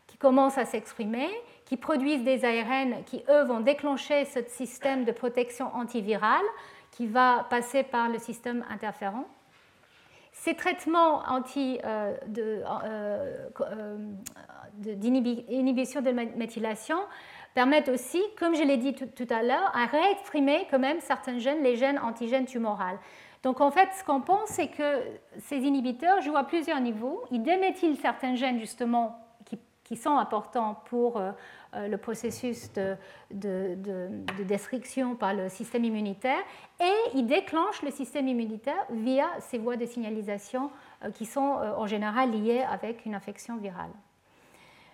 B: qui commencent à s'exprimer, qui produisent des ARN qui, eux, vont déclencher ce système de protection antivirale qui va passer par le système interférent. Ces traitements anti, euh, euh, d'inhibition de, de méthylation permettent aussi, comme je l'ai dit tout, à l'heure, à réexprimer quand même certains gènes, les gènes antigènes tumorales. Donc en fait, ce qu'on pense, c'est que ces inhibiteurs jouent à plusieurs niveaux. Ils déméthylent certains gènes justement qui, sont importants pour euh, euh, le processus de, de, destruction par le système immunitaire et ils déclenchent le système immunitaire via ces voies de signalisation euh, qui sont en général liées avec une infection virale.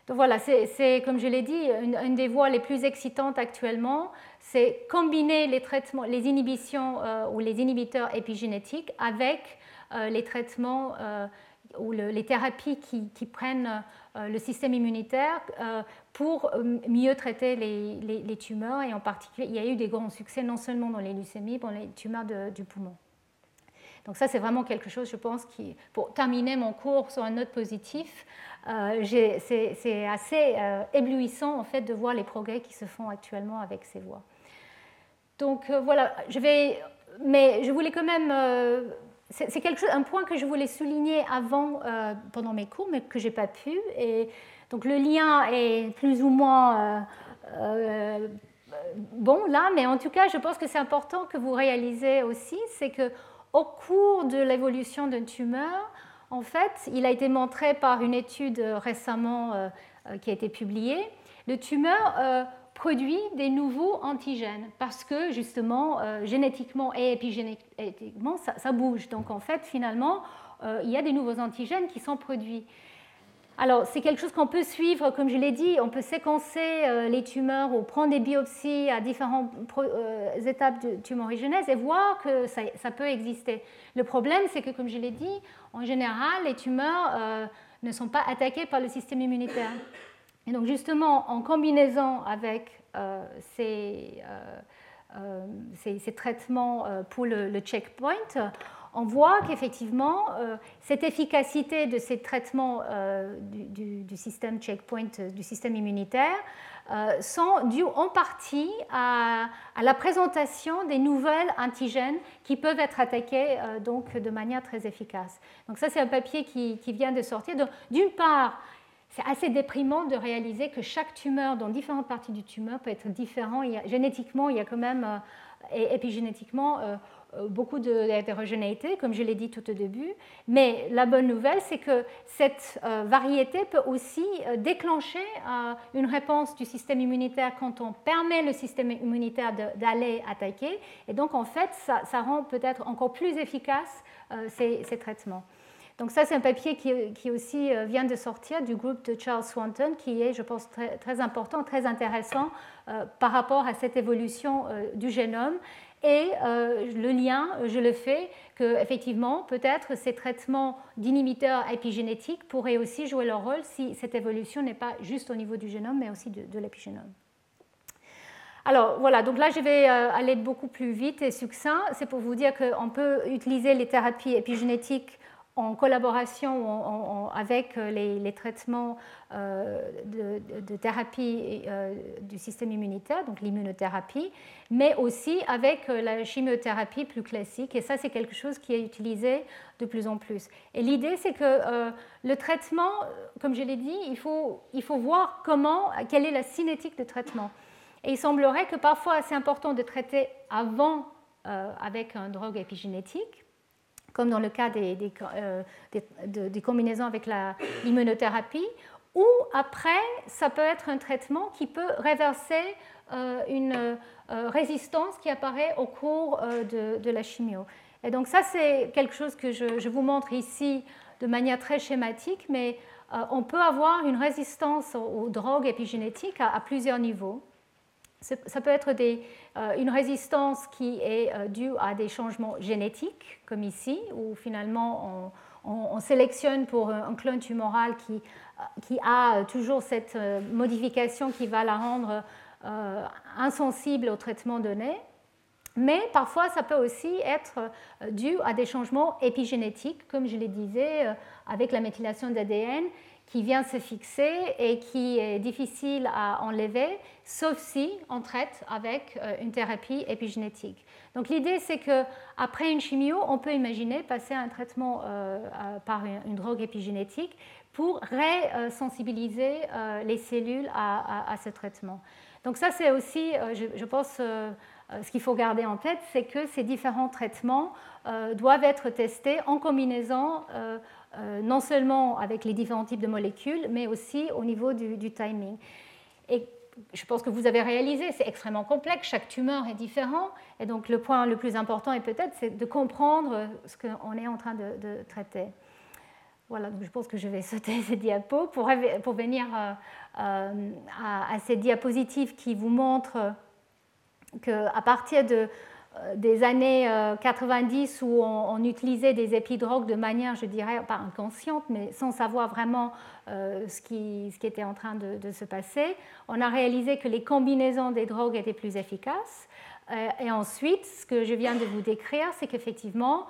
B: Voilà, c'est comme je l'ai dit, une, des voies les plus excitantes actuellement, c'est combiner les traitements, les inhibitions euh, ou les inhibiteurs épigénétiques avec euh, les traitements euh, ou les thérapies qui, prennent le système immunitaire pour mieux traiter les, tumeurs et en particulier, il y a eu des grands succès non seulement dans les leucémies, mais dans les tumeurs du poumon. Donc ça, c'est vraiment quelque chose, je pense, qui, pour terminer mon cours sur un note positif, euh, c'est assez euh, éblouissant en fait de voir les progrès qui se font actuellement avec ces voies. Donc euh, voilà, je vais, mais je voulais quand même, c'est quelque chose, un point que je voulais souligner avant pendant mes cours, mais que j'ai pas pu. Et donc le lien est plus ou moins bon là, mais en tout cas, je pense que c'est important que vous réalisez aussi, c'est que au cours de l'évolution d'une tumeur, en fait, il a été montré par une étude récemment euh, euh, qui a été publiée, le tumeur euh, produit des nouveaux antigènes parce que justement, génétiquement et épigénétiquement, ça, bouge. Donc en fait, finalement, il y a des nouveaux antigènes qui sont produits. Alors, c'est quelque chose qu'on peut suivre, comme je l'ai dit, on peut séquencer euh, les tumeurs ou prendre des biopsies à différentes euh, étapes de tumorigénèse et voir que ça, peut exister. Le problème, c'est que, comme je l'ai dit, en général, les tumeurs euh, ne sont pas attaquées par le système immunitaire. Et donc, justement, en combinaison avec ces, traitements pour le checkpoint, on voit qu'effectivement, euh, cette efficacité de ces traitements euh, du, système checkpoint, euh, du système immunitaire, sont dus en partie à, la présentation des nouvelles antigènes qui peuvent être attaqués donc, de manière très efficace. Donc ça, c'est un papier qui, vient de sortir. D'une part, c'est assez déprimant de réaliser que chaque tumeur dans différentes parties du tumeur peut être différent. génétiquement, il y a quand même, et épigénétiquement, beaucoup d'hétérogénéité, comme je l'ai dit tout au début. Mais la bonne nouvelle, c'est que cette euh, variété peut aussi euh, déclencher une réponse du système immunitaire quand on permet le système immunitaire d'aller attaquer. Et donc, en fait, ça, rend peut-être encore plus efficace ces, traitements. Donc ça, c'est un papier qui, aussi vient de sortir du groupe de Charles Swanton, qui est, je pense, très important, très intéressant par rapport à cette évolution du génome et euh, le lien, je le fais que effectivement, peut-être ces traitements d'inhibiteurs épigénétiques pourraient aussi jouer leur rôle si cette évolution n'est pas juste au niveau du génome, mais aussi de, l'épigénome. Alors voilà, donc là je vais euh, aller beaucoup plus vite et succinct. C'est pour vous dire qu'on peut utiliser les thérapies épigénétiques en collaboration avec euh, les, traitements euh, de, thérapie euh, du système immunitaire, donc l'immunothérapie, mais aussi avec la chimiothérapie plus classique. Et ça, c'est quelque chose qui est utilisé de plus en plus. Et l'idée, c'est que le traitement, comme je l'ai dit, il faut, il faut voir comment, quelle est la cinétique de traitement. Et il semblerait que parfois, c'est important de traiter avant avec un drogue épigénétique comme dans le cas des, euh, combinaisons avec l'immunothérapie, ou après, ça peut être un traitement qui peut réverser euh, une euh, résistance qui apparaît au cours de, la chimio. Et donc ça, c'est quelque chose que je, vous montre ici de manière très schématique, mais on peut avoir une résistance aux, drogues épigénétiques à plusieurs niveaux. Ça peut être euh, une résistance qui est euh, due à des changements génétiques, comme ici, où finalement on, sélectionne pour un clone tumoral qui, euh, qui a toujours cette modification qui va la rendre insensible au traitement donné. Mais parfois, ça peut aussi être dû à des changements épigénétiques, comme je le disais, avec la méthylation d'ADN, qui vient se fixer et qui est difficile à enlever, sauf si on traite avec euh, une thérapie épigénétique. Donc l'idée, c'est qu'après une chimio, on peut imaginer passer un traitement euh, par une, drogue épigénétique pour résensibiliser euh, les cellules à, ce traitement. Donc ça, c'est aussi, je, pense, ce qu'il faut garder en tête, c'est que ces différents traitements doivent être testés en combinaison euh, non seulement avec les différents types de molécules, mais aussi au niveau du, timing. Et je pense que vous avez réalisé, c'est extrêmement complexe, chaque tumeur est différent, et donc le point le plus important est peut-être de comprendre ce qu'on est en train de, traiter. Voilà, donc je pense que je vais sauter ces diapos pour, pour venir euh, euh, à, à, ces diapositives qui vous montrent qu'à partir de euh, des années 90 euh, où on, utilisait des épidrogues de manière, je dirais, pas inconsciente, mais sans savoir vraiment euh, ce, qui, ce, qui, était en train de, se passer. On a réalisé que les combinaisons des drogues étaient plus efficaces. et ensuite, ce que je viens de vous décrire, c'est qu'effectivement,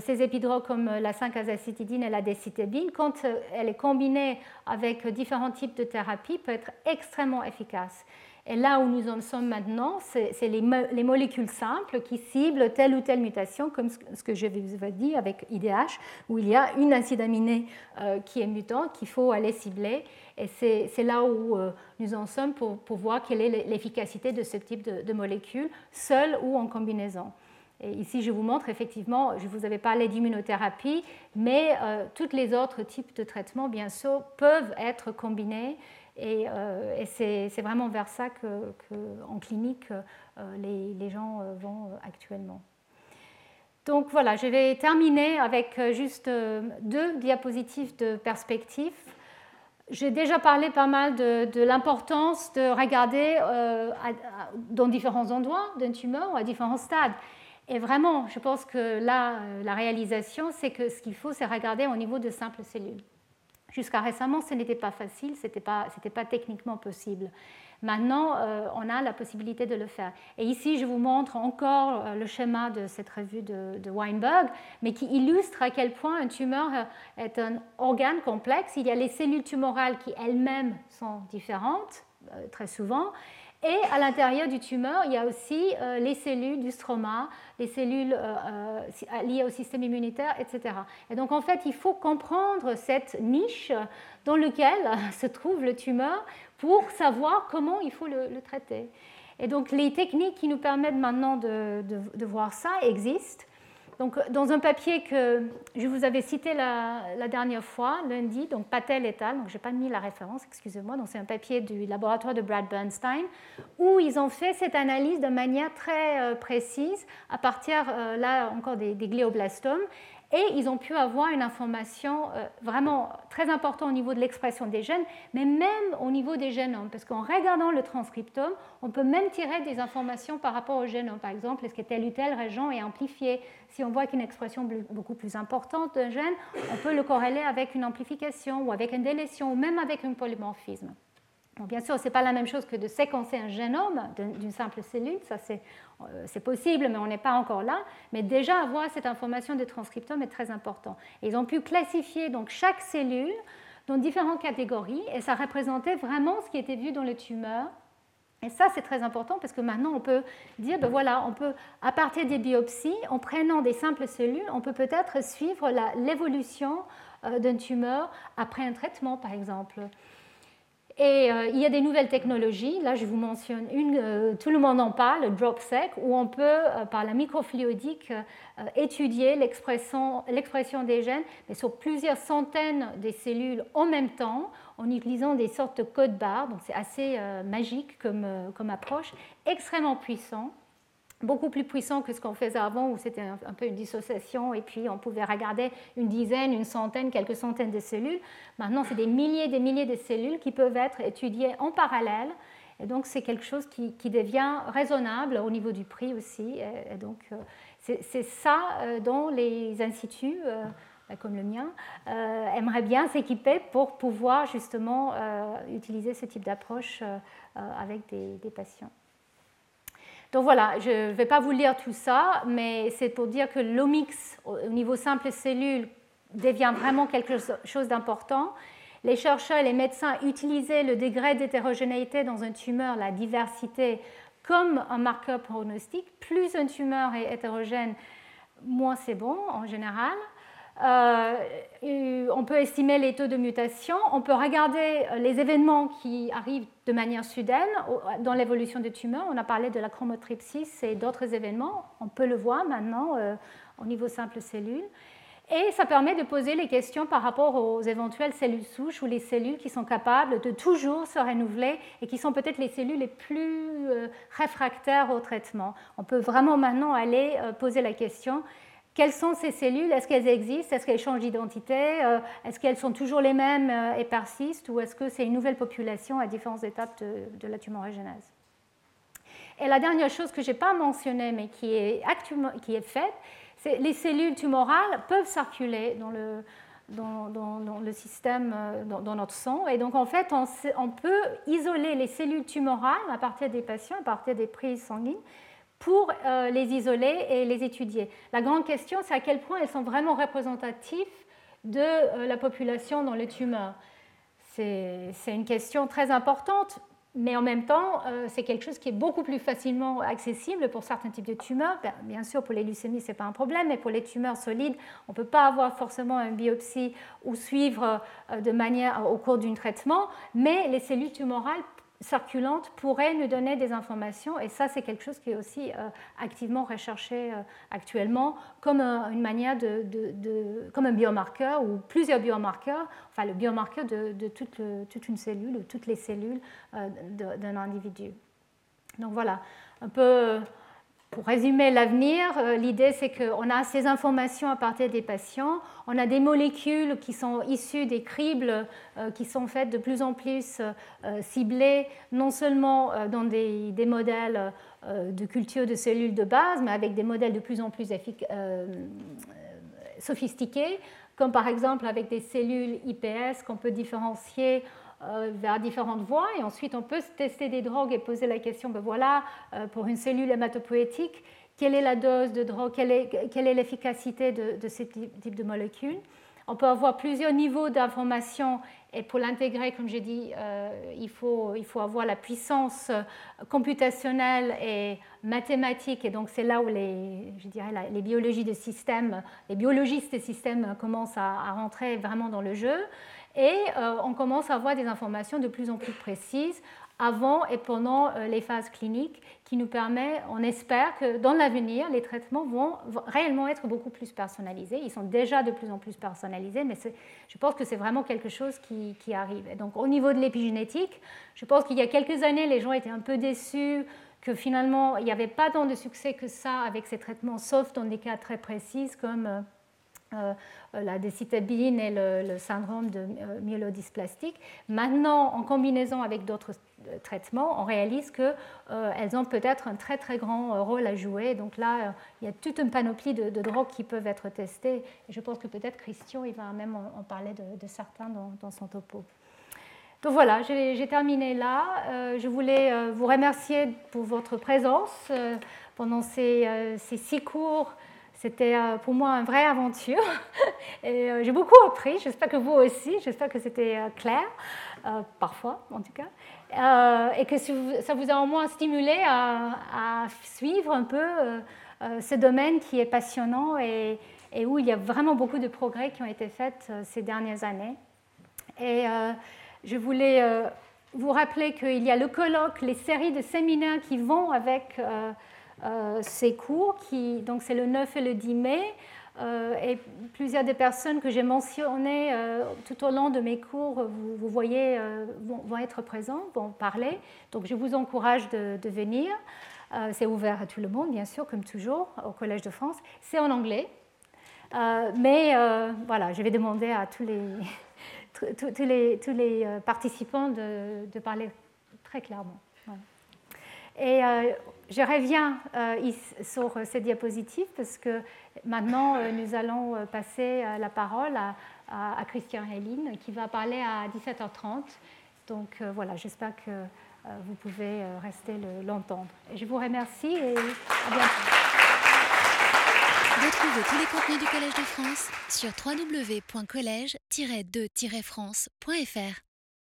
B: ces épidrogues comme la 5-azacitidine et la décitabine, quand elle est combinée avec différents types de thérapies, peut être extrêmement efficace. Et là où nous en sommes maintenant, c'est les, les, molécules simples qui ciblent telle ou telle mutation, comme ce que je vous ai dit avec IDH, où il y a une acide aminée euh, qui est mutante qu'il faut aller cibler. Et c'est là où euh, nous en sommes pour, pour voir quelle est l'efficacité de ce type de, de molécules, seule ou en combinaison. Et ici, je vous montre effectivement, je vous avais parlé d'immunothérapie, mais euh, tous les autres types de traitements, bien sûr, peuvent être combinés et, euh, c'est vraiment vers ça qu'en clinique, euh, les, gens euh, vont actuellement. Donc voilà, je vais terminer avec juste deux diapositives de perspective. J'ai déjà parlé pas mal de, l'importance de regarder dans différents endroits d'un tumeur à différents stades. Et vraiment, je pense que là, la réalisation, c'est que ce qu'il faut, c'est regarder au niveau de simples cellules. Jusqu'à récemment, ce n'était pas facile, ce n'était pas, pas, techniquement possible. Maintenant, euh, on a la possibilité de le faire. Et ici, je vous montre encore euh, le schéma de cette revue de, Weinberg, mais qui illustre à quel point un tumeur euh, est un organe complexe. Il y a les cellules tumorales qui elles-mêmes sont différentes, très souvent, Et à l'intérieur du tumeur, il y a aussi euh, les cellules du stroma, les cellules euh, euh, liées au système immunitaire, etc. Et donc en fait, il faut comprendre cette niche dans laquelle se trouve le tumeur pour savoir comment il faut le, traiter. Et donc les techniques qui nous permettent maintenant de voir ça existent. Donc, dans un papier que je vous avais cité la, dernière fois, lundi, donc Patel et al., donc je n'ai pas mis la référence, excusez-moi, donc c'est un papier du laboratoire de Brad Bernstein, où ils ont fait cette analyse de manière très euh, précise à partir, euh, là encore, des, des glioblastomes, et ils ont pu avoir une information euh, vraiment très importante au niveau de l'expression des gènes, mais même au niveau des génomes, parce qu'en regardant le transcriptome, on peut même tirer des informations par rapport au génome. Par exemple, est-ce que telle ou telle région est amplifiée? Si on voit qu'une expression beaucoup plus importante d'un gène, on peut le corréler avec une amplification ou avec une délétion ou même avec un polymorphisme bien sûr, ce n'est pas la même chose que de séquencer un génome d'une simple cellule, ça euh, c'est possible, mais on n'est pas encore là. Mais déjà avoir cette information de transcriptome est très important. ils ont pu classifier donc chaque cellule dans différentes catégories, et ça représentait vraiment ce qui était vu dans le tumeur. Et ça, c'est très important parce que maintenant, on peut dire, ben voilà, on peut, à partir des biopsies, en prenant des simples cellules, on peut peut-être suivre l'évolution euh, d'un tumeur après un traitement, par exemple. Et euh, il y a des nouvelles technologies. Là, je vous mentionne une, euh, tout le monde en parle, le DropSec, où on peut, euh, par la microfluidique, étudier l'expression des gènes, sur plusieurs centaines de cellules en même temps, en utilisant des sortes de codes barres. Donc, c'est assez magique comme approche, extrêmement puissant beaucoup plus puissant que ce qu'on faisait avant, où c'était un, peu une dissociation, et puis on pouvait regarder une dizaine, une centaine, quelques centaines de cellules. Maintenant, c'est des milliers et des milliers de cellules qui peuvent être étudiées en parallèle. Et donc, c'est quelque chose qui, devient raisonnable au niveau du prix aussi. Et, donc, euh, c'est ça euh, dont les instituts, euh, ben, comme le mien, aimeraient bien s'équiper pour pouvoir justement utiliser ce type d'approche avec des patients. Donc voilà, je ne vais pas vous lire tout ça, mais c'est pour dire que l'omix au niveau simple cellule devient vraiment quelque chose d'important. Les chercheurs et les médecins utilisaient le degré d'hétérogénéité dans un tumeur, la diversité, comme un marqueur pronostic. Plus un tumeur est hétérogène, moins c'est bon en général. Euh, on peut estimer les taux de mutation, on peut regarder euh, les événements qui arrivent de manière soudaine dans l'évolution des tumeurs. On a parlé de la chromotripsis et d'autres événements. On peut le voir maintenant euh, au niveau simple cellule. Et ça permet de poser les questions par rapport aux éventuelles cellules souches ou les cellules qui sont capables de toujours se renouveler et qui sont peut-être les cellules les plus réfractaires au traitement. On peut vraiment maintenant aller poser la question quelles sont ces cellules? Est-ce qu'elles existent? Est-ce qu'elles changent d'identité? Euh, Est-ce qu'elles sont toujours les mêmes euh, et persistent? Ou est-ce que c'est une nouvelle population à différentes étapes de, la tumorigénèse Et la dernière chose que je n'ai pas mentionnée, mais qui est, qui est faite, c'est les cellules tumorales peuvent circuler dans le, dans, le système, euh, dans, notre sang. Et donc, en fait, on, peut isoler les cellules tumorales à partir des patients, à partir des prises sanguines, pour euh, les isoler et les étudier. La grande question, c'est à quel point elles sont vraiment représentatives de euh, la population dans les tumeurs. C'est une question très importante, mais en même temps, euh, c'est quelque chose qui est beaucoup plus facilement accessible pour certains types de tumeurs. Ben, bien sûr, pour les leucémies, ce n'est pas un problème, mais pour les tumeurs solides, on ne peut pas avoir forcément une biopsie ou suivre de manière au cours d'un traitement, mais les cellules tumorales circulante pourrait nous donner des informations. Et ça c'est quelque chose qui est aussi euh, activement recherché euh, actuellement comme une manière de, comme un biomarqueur ou plusieurs biomarqueurs enfin le biomarqueur de, toute, toute, une cellule ou toutes les cellules euh, d'un individu. Donc voilà un peu pour résumer l'avenir, euh, l'idée c'est qu'on a ces informations à partir des patients, on a des molécules qui sont issues des cribles euh, qui sont faites de plus en plus euh, ciblées, non seulement dans des, modèles de culture de cellules de base, mais avec des modèles de plus en plus sophistiqués, comme par exemple avec des cellules IPS qu'on peut différencier vers différentes voies et ensuite on peut tester des drogues et poser la question, ben voilà, euh, pour une cellule hématopoïétique, quelle est la dose de drogue, quelle est l'efficacité de, ce type de molécules. on peut avoir plusieurs niveaux d'information et pour l'intégrer, comme j'ai dit, euh, il, faut, il faut avoir la puissance computationnelle et mathématique. Et donc, c'est là où les, je dirais, les biologies de système, les biologistes des systèmes commencent à, à rentrer vraiment dans le jeu. Et euh, on commence à avoir des informations de plus en plus précises avant et pendant euh, les phases cliniques qui nous permet, on espère que dans l'avenir, les traitements vont réellement être beaucoup plus personnalisés. Ils sont déjà de plus en plus personnalisés, mais je pense que c'est vraiment quelque chose qui, qui arrive. Et donc au niveau de l'épigénétique, je pense qu'il y a quelques années, les gens étaient un peu déçus que finalement, il n'y avait pas tant de succès que ça avec ces traitements, sauf dans des cas très précis comme euh, euh, la décitabine et le, syndrome de euh, myélodisplastique. Maintenant, en combinaison avec d'autres euh, traitements, on réalise qu'elles ont peut-être un très très grand rôle à jouer. Donc là, il y a toute une panoplie de, drogues qui peuvent être testées. Et je pense que peut-être Christian, il va même en, parler de, certains dans, son topo. Donc voilà, j'ai terminé là. je voulais vous remercier pour votre présence pendant ces, ces six cours c'était euh, pour moi une vraie aventure et euh, j'ai beaucoup appris. J'espère que vous aussi, j'espère que c'était euh, clair, parfois en tout cas, et que ça vous a au moins stimulé à, suivre un peu ce domaine qui est passionnant et, où il y a vraiment beaucoup de progrès qui ont été faits ces dernières années. Et je voulais vous rappeler qu'il y a le colloque, les séries de séminaires qui vont avec ces cours, qui, donc c'est le 9 et le 10 mai. Euh, et plusieurs des personnes que j'ai mentionnées euh, tout au long de mes cours, vous, voyez, vont, être présents, vont parler. Donc je vous encourage de, venir. c'est ouvert à tout le monde, bien sûr, comme toujours, au Collège de France. C'est en anglais. mais voilà, je vais demander à tous les, tous, les, tous les participants de, de, parler très clairement. Et je reviens euh, sur ces diapositives parce que maintenant euh, nous allons euh, passer la parole à, Christian Hélène qui va parler à 17h30. Donc voilà, j'espère que vous pouvez rester l'entendre. je vous remercie et à bientôt.
A: Retrouvez tous les contenus du Collège de France sur www.colège-2-france.fr.